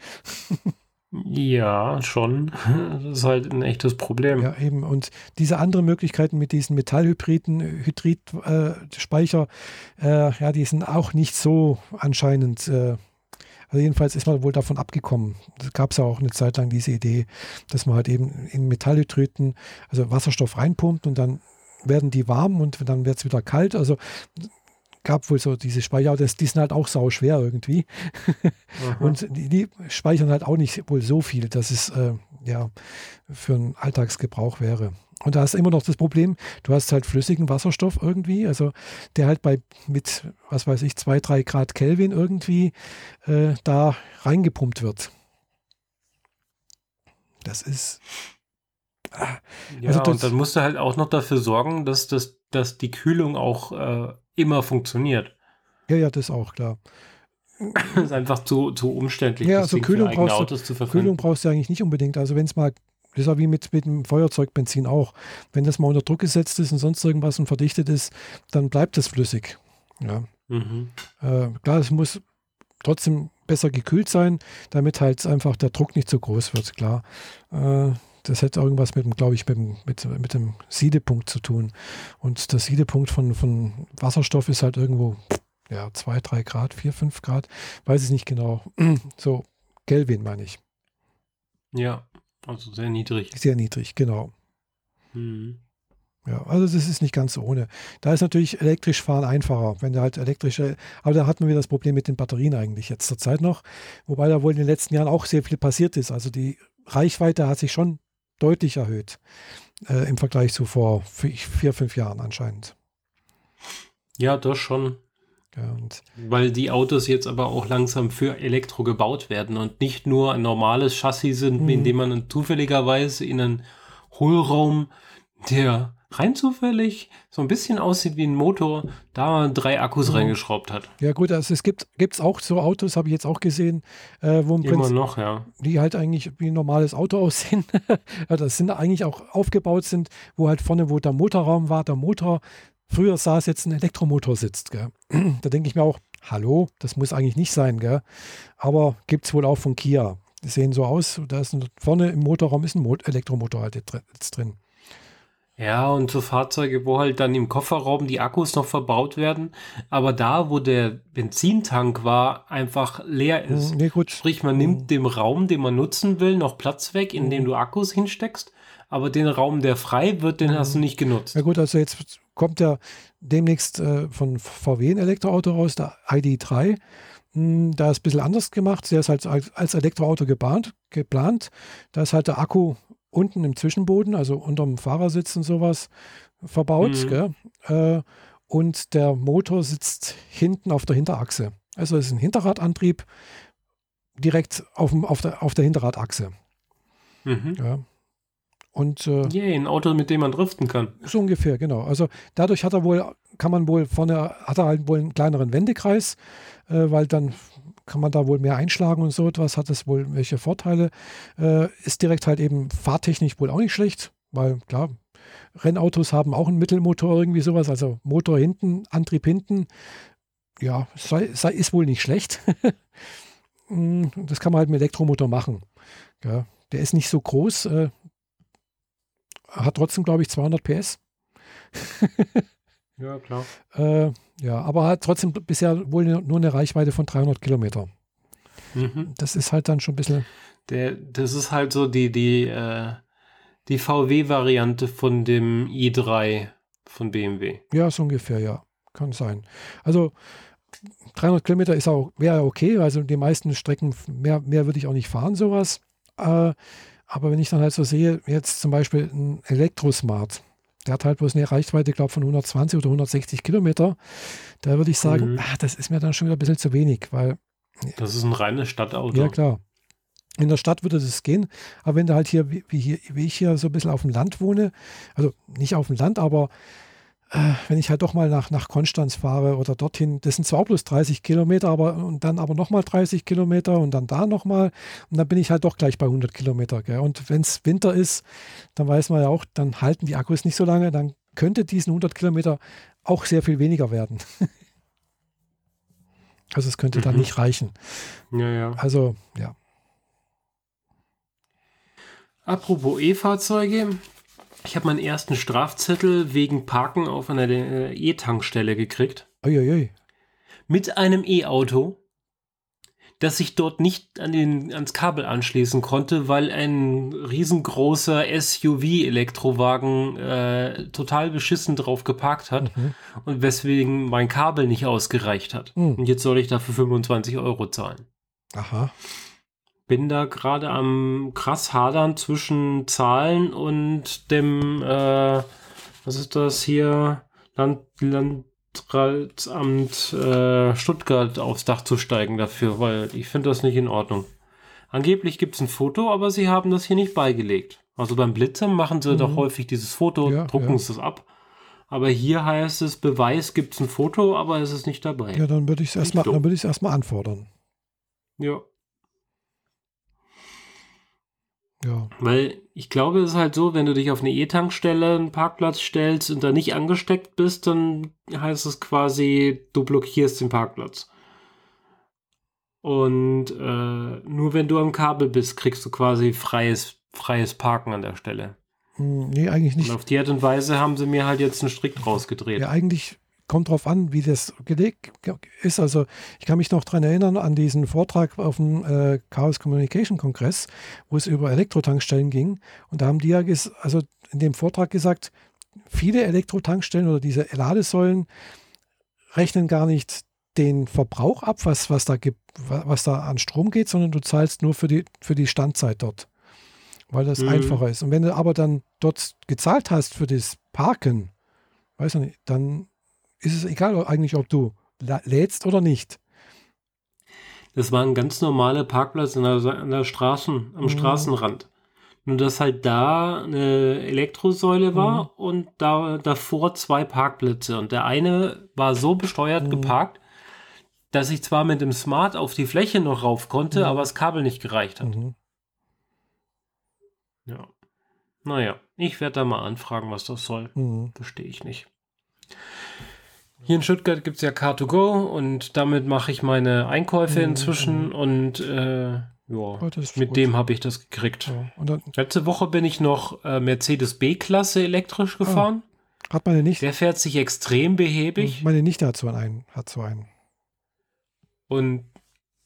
Ja, schon. Das ist halt ein echtes Problem. Ja, eben. Und diese anderen Möglichkeiten mit diesen Metallhybriden, Hydridspeicher, äh, äh, ja, die sind auch nicht so anscheinend äh, also jedenfalls ist man wohl davon abgekommen. Da gab es ja auch eine Zeit lang diese Idee, dass man halt eben in Metallhydriten, also Wasserstoff reinpumpt und dann werden die warm und dann wird es wieder kalt. Also gab wohl so diese Speicher, das, die sind halt auch sau schwer irgendwie. <laughs> und die, die, speichern halt auch nicht wohl so viel, dass es äh, ja für einen Alltagsgebrauch wäre. Und da hast du immer noch das Problem, du hast halt flüssigen Wasserstoff irgendwie, also der halt bei mit, was weiß ich, zwei, drei Grad Kelvin irgendwie äh, da reingepumpt wird. Das ist. Ah, ja, also und dann musst du halt auch noch dafür sorgen, dass, dass, dass die Kühlung auch äh, immer funktioniert. Ja, ja, das auch, klar. das ist einfach zu, zu umständlich, ja, also Kühlung brauchst, du, Kühlung brauchst du eigentlich nicht unbedingt. Also wenn es mal Das ist ja wie mit, mit dem Feuerzeugbenzin auch. Wenn das mal unter Druck gesetzt ist und sonst irgendwas und verdichtet ist, dann bleibt es flüssig. Ja. Mhm. Äh, klar, es muss trotzdem besser gekühlt sein, damit halt einfach der Druck nicht so groß wird, klar. Äh, das hätte irgendwas mit dem, glaube ich, mit dem, mit, mit dem Siedepunkt zu tun. Und der Siedepunkt von, von Wasserstoff ist halt irgendwo, ja, 2, 3 Grad, 4, 5 Grad, weiß ich nicht genau. <clears throat> So, Kelvin meine ich. Ja, also sehr niedrig. Sehr niedrig, genau. Mhm. Ja, also das ist nicht ganz ohne. Da ist natürlich elektrisch fahren einfacher, wenn du halt elektrische, aber da hat man wieder das Problem mit den Batterien eigentlich jetzt zur Zeit noch, wobei da wohl in den letzten Jahren auch sehr viel passiert ist. Also die Reichweite hat sich schon deutlich erhöht äh, im Vergleich zu vor vier, fünf Jahren anscheinend. Ja, das schon. Ja, Weil die Autos jetzt aber auch langsam für Elektro gebaut werden und nicht nur ein normales Chassis sind, mhm. in dem man zufälligerweise in einen Hohlraum, der rein zufällig so ein bisschen aussieht wie ein Motor, da drei Akkus mhm. reingeschraubt hat. Ja gut, also es gibt es auch so Autos, habe ich jetzt auch gesehen, äh, wo im Immer Prinzip, noch, ja. Die halt eigentlich wie ein normales Auto <laughs> aussehen. das sind eigentlich auch aufgebaut sind, wo halt vorne, wo der Motorraum war, der Motor, früher saß jetzt ein Elektromotor sitzt. Gell? <clears throat> da denke ich mir auch, hallo, das muss eigentlich nicht sein, gell? aber gibt es wohl auch von Kia. Die sehen so aus, da ist ein, vorne im Motorraum ist ein Mo Elektromotor halt jetzt drin. Ja, und so Fahrzeuge, wo halt dann im Kofferraum die Akkus noch verbaut werden, aber da, wo der Benzintank war, einfach leer hm, ist. Nee. Sprich, man nimmt hm. dem Raum, den man nutzen will, noch Platz weg, in dem hm. du Akkus hinsteckst, aber den Raum, der frei wird, den hast du nicht genutzt. Ja gut, also jetzt kommt ja demnächst äh, von VW ein Elektroauto raus, der ID3. Da ist ein bisschen anders gemacht. Der ist halt als Elektroauto gebahnt, geplant. Da ist halt der Akku unten im Zwischenboden, also unterm Fahrersitz und sowas verbaut. Mhm. Äh, und der Motor sitzt hinten auf der Hinterachse. Also es ist ein Hinterradantrieb direkt auf, dem, auf, der, auf der Hinterradachse. Mhm. Ja. Und äh, yeah, ein Auto, mit dem man driften kann. So ungefähr, genau. Also dadurch hat er wohl, kann man wohl vorne, hat er halt wohl einen kleineren Wendekreis, äh, weil dann kann man da wohl mehr einschlagen und so etwas, hat es wohl welche Vorteile. Äh, ist direkt halt eben fahrtechnisch wohl auch nicht schlecht, weil klar, Rennautos haben auch einen Mittelmotor, irgendwie sowas, also Motor hinten, Antrieb hinten. Ja, sei, sei, ist wohl nicht schlecht. Hm, <laughs> das kann man halt mit Elektromotor machen. Ja, der ist nicht so groß, äh, hat trotzdem, glaube ich, 200 PS. ja, klar. <laughs> Äh, ja, aber hat trotzdem bisher wohl nur eine Reichweite von 300 Kilometer. Mhm. Das ist halt dann schon ein bisschen. Der, das ist halt so die, die, äh, die VW-Variante von dem i3 von BMW. Ja, so ungefähr, ja. Kann sein. Also 300 Kilometer ist auch, wäre okay. Also die meisten Strecken, mehr, mehr würde ich auch nicht fahren, sowas. Äh, aber wenn ich dann halt so sehe, jetzt zum Beispiel ein Elektrosmart, der hat halt bloß eine Reichweite, glaube ich, von 120 oder 160 Kilometer. Da würde ich sagen, mhm. ah, das ist mir dann schon wieder ein bisschen zu wenig, weil. Das ist ein reines Stadtauto. Ja, klar. In der Stadt würde das gehen, aber wenn du halt hier, wie, hier, wie ich hier so ein bisschen auf dem Land wohne, also nicht auf dem Land, aber wenn ich halt doch mal nach, nach Konstanz fahre oder dorthin, das sind zwar bloß 30 Kilometer, aber und dann aber nochmal 30 Kilometer und dann da nochmal und dann bin ich halt doch gleich bei 100 Kilometer. Gell? Und wenn es Winter ist, dann weiß man ja auch, dann halten die Akkus nicht so lange, dann könnte diesen 100 Kilometer auch sehr viel weniger werden. <laughs> also es könnte mhm. dann nicht reichen. Ja, ja. Also, ja. Apropos E-Fahrzeuge, ich habe meinen ersten Strafzettel wegen Parken auf einer äh, E-Tankstelle gekriegt. Uiuiui. Mit einem E-Auto, das ich dort nicht an den, ans Kabel anschließen konnte, weil ein riesengroßer SUV-Elektrowagen äh, total beschissen drauf geparkt hat mhm. und weswegen mein Kabel nicht ausgereicht hat. Mhm. Und jetzt soll ich dafür 25 Euro zahlen. Aha bin da gerade am krass hadern zwischen Zahlen und dem, äh, was ist das hier, Land, Landratsamt äh, Stuttgart aufs Dach zu steigen dafür, weil ich finde das nicht in Ordnung. Angeblich gibt es ein Foto, aber sie haben das hier nicht beigelegt. Also beim Blitzen machen sie mhm. doch häufig dieses Foto, ja, drucken ja. es das ab. Aber hier heißt es, Beweis gibt es ein Foto, aber es ist nicht dabei. Ja, dann würde ich es erstmal erst anfordern. Ja. Ja. Weil ich glaube, es ist halt so, wenn du dich auf eine E-Tankstelle einen Parkplatz stellst und da nicht angesteckt bist, dann heißt es quasi, du blockierst den Parkplatz. Und äh, nur wenn du am Kabel bist, kriegst du quasi freies, freies Parken an der Stelle. Hm, nee, eigentlich nicht. Und auf die Art und Weise haben sie mir halt jetzt einen Strick rausgedreht. Ja, eigentlich kommt drauf an, wie das gelegt ist. Also ich kann mich noch daran erinnern an diesen Vortrag auf dem äh, Chaos Communication Kongress, wo es über Elektrotankstellen ging. Und da haben die ja also in dem Vortrag gesagt, viele Elektrotankstellen oder diese Ladesäulen rechnen gar nicht den Verbrauch ab, was, was, da, gibt, was da an Strom geht, sondern du zahlst nur für die, für die Standzeit dort, weil das mhm. einfacher ist. Und wenn du aber dann dort gezahlt hast für das Parken, weiß nicht, dann ist es egal eigentlich, ob du lädst oder nicht. Das war ein ganz normaler Parkplatz an der, an der Straßen, am mhm. Straßenrand. Nur dass halt da eine Elektrosäule war mhm. und da davor zwei Parkplätze. Und der eine war so besteuert mhm. geparkt, dass ich zwar mit dem Smart auf die Fläche noch rauf konnte, mhm. aber das Kabel nicht gereicht hat. Mhm. Ja. Naja, ich werde da mal anfragen, was das soll. Mhm. Verstehe ich nicht. Hier in Stuttgart gibt es ja Car2Go und damit mache ich meine Einkäufe mhm. inzwischen und äh, ja, mit gut. dem habe ich das gekriegt. Ja. Letzte Woche bin ich noch äh, Mercedes B-Klasse elektrisch ah. gefahren. Ah, hat meine nicht. Der fährt sich extrem behäbig. Meine Nichte hat so einen. Hat so einen. Und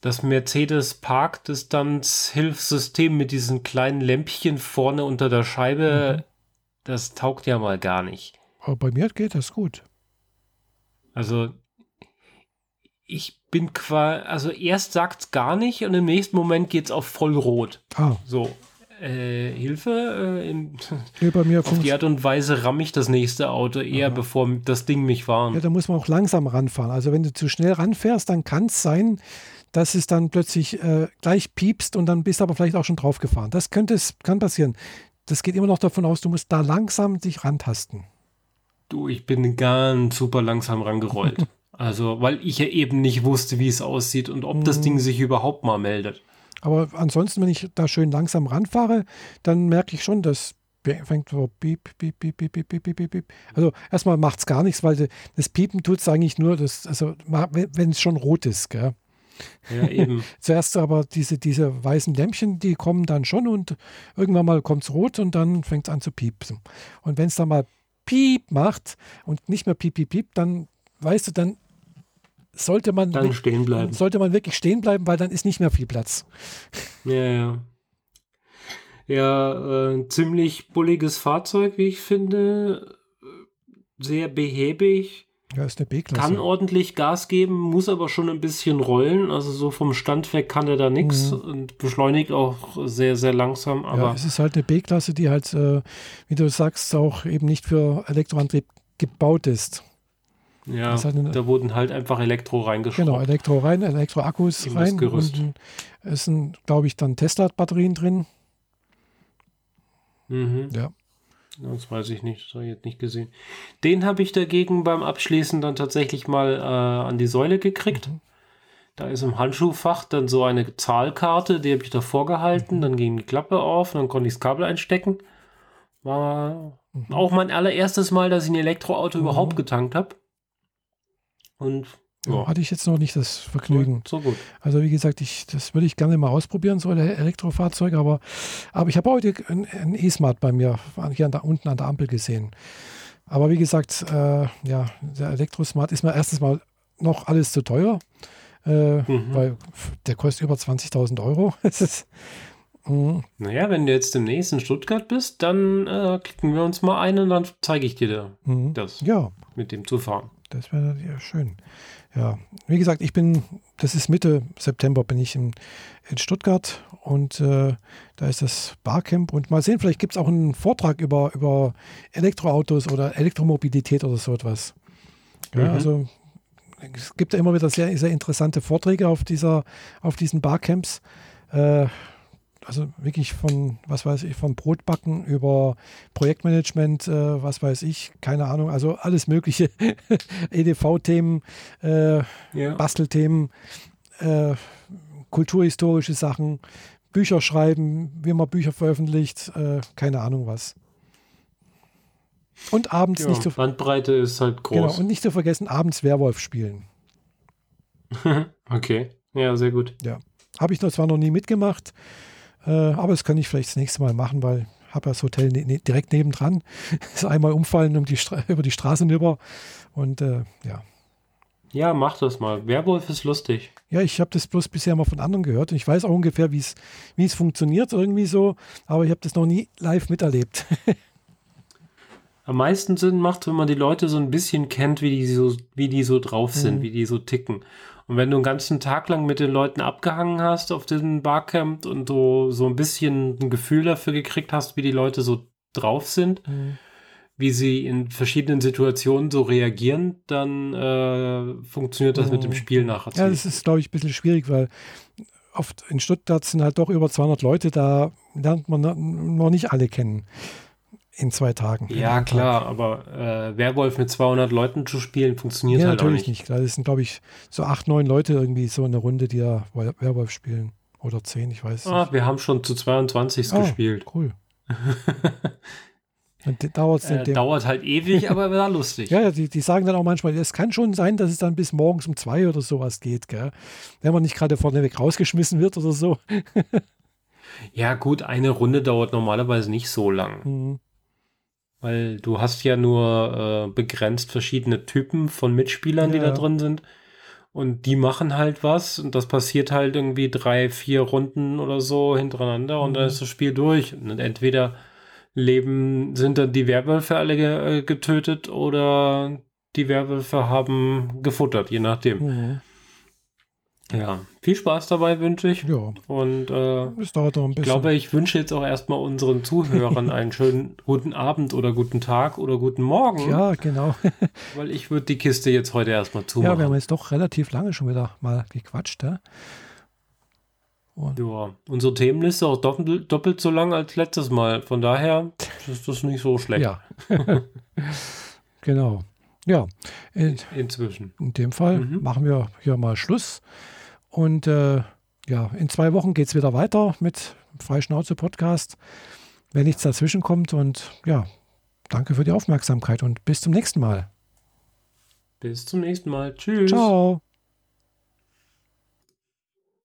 das Mercedes Parkdistanz-Hilfssystem mit diesen kleinen Lämpchen vorne unter der Scheibe, mhm. das taugt ja mal gar nicht. Aber bei mir geht das gut. Also ich bin quasi, also erst sagt es gar nicht und im nächsten Moment geht es auf vollrot. Ah. So. Äh, Hilfe, äh, in, nee, <laughs> bei mir auf die Art und Weise ramme ich das nächste Auto eher, Aha. bevor das Ding mich warnt. Ja, da muss man auch langsam ranfahren. Also wenn du zu schnell ranfährst, dann kann es sein, dass es dann plötzlich äh, gleich piepst und dann bist du aber vielleicht auch schon draufgefahren. Das könnte kann passieren. Das geht immer noch davon aus, du musst da langsam dich rantasten. Du, ich bin ganz super langsam rangerollt. <laughs> also, weil ich ja eben nicht wusste, wie es aussieht und ob das Ding mhm. sich überhaupt mal meldet. Aber ansonsten, wenn ich da schön langsam ranfahre, dann merke ich schon, dass fängt so piep, piep, piep, piep, piep, piep, piep, piep. Also erstmal macht es gar nichts, weil das Piepen tut es eigentlich nur, das, also wenn es schon rot ist, gell? Ja, eben. <laughs> Zuerst aber diese, diese weißen Lämpchen, die kommen dann schon und irgendwann mal kommt es rot und dann fängt es an zu piepsen. Und wenn es dann mal Piep macht und nicht mehr Piep, Piep, Piep, dann weißt du, dann sollte man, dann stehen bleiben. sollte man wirklich stehen bleiben, weil dann ist nicht mehr viel Platz. Ja, ja. Ja, äh, ziemlich bulliges Fahrzeug, wie ich finde. Sehr behäbig. Ja, ist eine B-Klasse. Kann ordentlich Gas geben, muss aber schon ein bisschen rollen. Also so vom Stand weg kann er da nichts mhm. und beschleunigt auch sehr, sehr langsam. Aber ja, es ist halt eine B-Klasse, die halt, äh, wie du sagst, auch eben nicht für Elektroantrieb gebaut ist. Ja, halt eine, da wurden halt einfach Elektro reingeschraubt. Genau, Elektro rein, Elektroakkus rein. Gerüst. Und es sind, glaube ich, dann Tesla-Batterien drin. Mhm. Ja. Das weiß ich nicht, das habe ich jetzt nicht gesehen. Den habe ich dagegen beim Abschließen dann tatsächlich mal äh, an die Säule gekriegt. Mhm. Da ist im Handschuhfach dann so eine Zahlkarte, die habe ich davor gehalten, mhm. dann ging die Klappe auf, dann konnte ich das Kabel einstecken. War mhm. auch mein allererstes Mal, dass ich ein Elektroauto überhaupt mhm. getankt habe. Und ja. Hatte ich jetzt noch nicht das Vergnügen. So, gut. Also wie gesagt, ich, das würde ich gerne mal ausprobieren, so ein Elektrofahrzeug, aber, aber ich habe heute ein E-Smart bei mir hier an der, unten an der Ampel gesehen. Aber wie gesagt, äh, ja, der Elektrosmart ist mir erstens mal noch alles zu teuer, äh, mhm. weil der kostet über 20.000 Euro. <laughs> ist, mh. Naja, wenn du jetzt demnächst in Stuttgart bist, dann äh, klicken wir uns mal ein und dann zeige ich dir mhm. das, ja. mit dem zu fahren. Das wäre ja schön. Ja, wie gesagt, ich bin, das ist Mitte September, bin ich in, in Stuttgart und äh, da ist das Barcamp. Und mal sehen, vielleicht gibt es auch einen Vortrag über, über Elektroautos oder Elektromobilität oder so etwas. Ja, mhm. Also es gibt ja immer wieder sehr, sehr interessante Vorträge auf, dieser, auf diesen Barcamps. Äh, also wirklich von, was weiß ich, vom Brotbacken über Projektmanagement, äh, was weiß ich, keine Ahnung, also alles mögliche <laughs> EDV-Themen, äh, ja. Bastelthemen, äh, kulturhistorische Sachen, Bücher schreiben, wie man Bücher veröffentlicht, äh, keine Ahnung was. Und abends ja, nicht zu Bandbreite ist halt groß. Genau, und nicht zu vergessen, abends Werwolf spielen. <laughs> okay, ja, sehr gut. Ja, habe ich zwar noch nie mitgemacht, äh, aber das kann ich vielleicht das nächste Mal machen, weil ich habe das Hotel ne ne direkt nebendran. <laughs> ist einmal umfallen um die <laughs> über die Straßen über und äh, ja. Ja, mach das mal. Werwolf ist lustig. Ja, ich habe das bloß bisher mal von anderen gehört. Ich weiß auch ungefähr, wie es funktioniert, irgendwie so, aber ich habe das noch nie live miterlebt. <laughs> Am meisten Sinn macht, wenn man die Leute so ein bisschen kennt, wie die so, wie die so drauf sind, mhm. wie die so ticken. Und wenn du einen ganzen Tag lang mit den Leuten abgehangen hast auf diesem Barcamp und du so ein bisschen ein Gefühl dafür gekriegt hast, wie die Leute so drauf sind, mhm wie sie in verschiedenen Situationen so reagieren, dann äh, funktioniert das mit dem mhm. Spiel nachher. Ja, das ist, glaube ich, ein bisschen schwierig, weil oft in Stuttgart sind halt doch über 200 Leute, da lernt man noch nicht alle kennen in zwei Tagen. Ja, klar, Tag. aber äh, Werwolf mit 200 Leuten zu spielen, funktioniert ja, halt natürlich auch nicht. nicht. Das sind, glaube ich, so acht, neun Leute irgendwie so in der Runde, die da Werwolf spielen. Oder zehn, ich weiß ah, nicht. Wir haben schon zu 22 ah, gespielt. Cool. <laughs> Äh, dauert halt ewig, aber war lustig. <laughs> ja, ja die, die sagen dann auch manchmal, es kann schon sein, dass es dann bis morgens um zwei oder sowas geht, gell? wenn man nicht gerade vorneweg rausgeschmissen wird oder so. <laughs> ja, gut, eine Runde dauert normalerweise nicht so lang. Mhm. Weil du hast ja nur äh, begrenzt verschiedene Typen von Mitspielern, ja. die da drin sind. Und die machen halt was und das passiert halt irgendwie drei, vier Runden oder so hintereinander und mhm. dann ist das Spiel durch. Und entweder leben, sind dann die Werwölfe alle äh, getötet oder die Werwölfe haben gefuttert, je nachdem. Mhm. Ja, viel Spaß dabei wünsche ich. Ja. Und äh, es dauert noch ein bisschen. Ich glaube, ich wünsche jetzt auch erstmal unseren Zuhörern einen schönen <laughs> guten Abend oder guten Tag oder guten Morgen. Ja, genau. <laughs> weil ich würde die Kiste jetzt heute erstmal zumachen. Ja, wir haben jetzt doch relativ lange schon wieder mal gequatscht. Ja? Und ja, unsere Themenliste auch doppelt, doppelt so lang als letztes Mal. Von daher ist das nicht so schlecht. Ja. <laughs> genau. Ja. In, Inzwischen. In dem Fall mhm. machen wir hier mal Schluss. Und äh, ja, in zwei Wochen geht es wieder weiter mit Freischnauze Podcast, wenn nichts dazwischen kommt. Und ja, danke für die Aufmerksamkeit und bis zum nächsten Mal. Bis zum nächsten Mal. Tschüss. Ciao.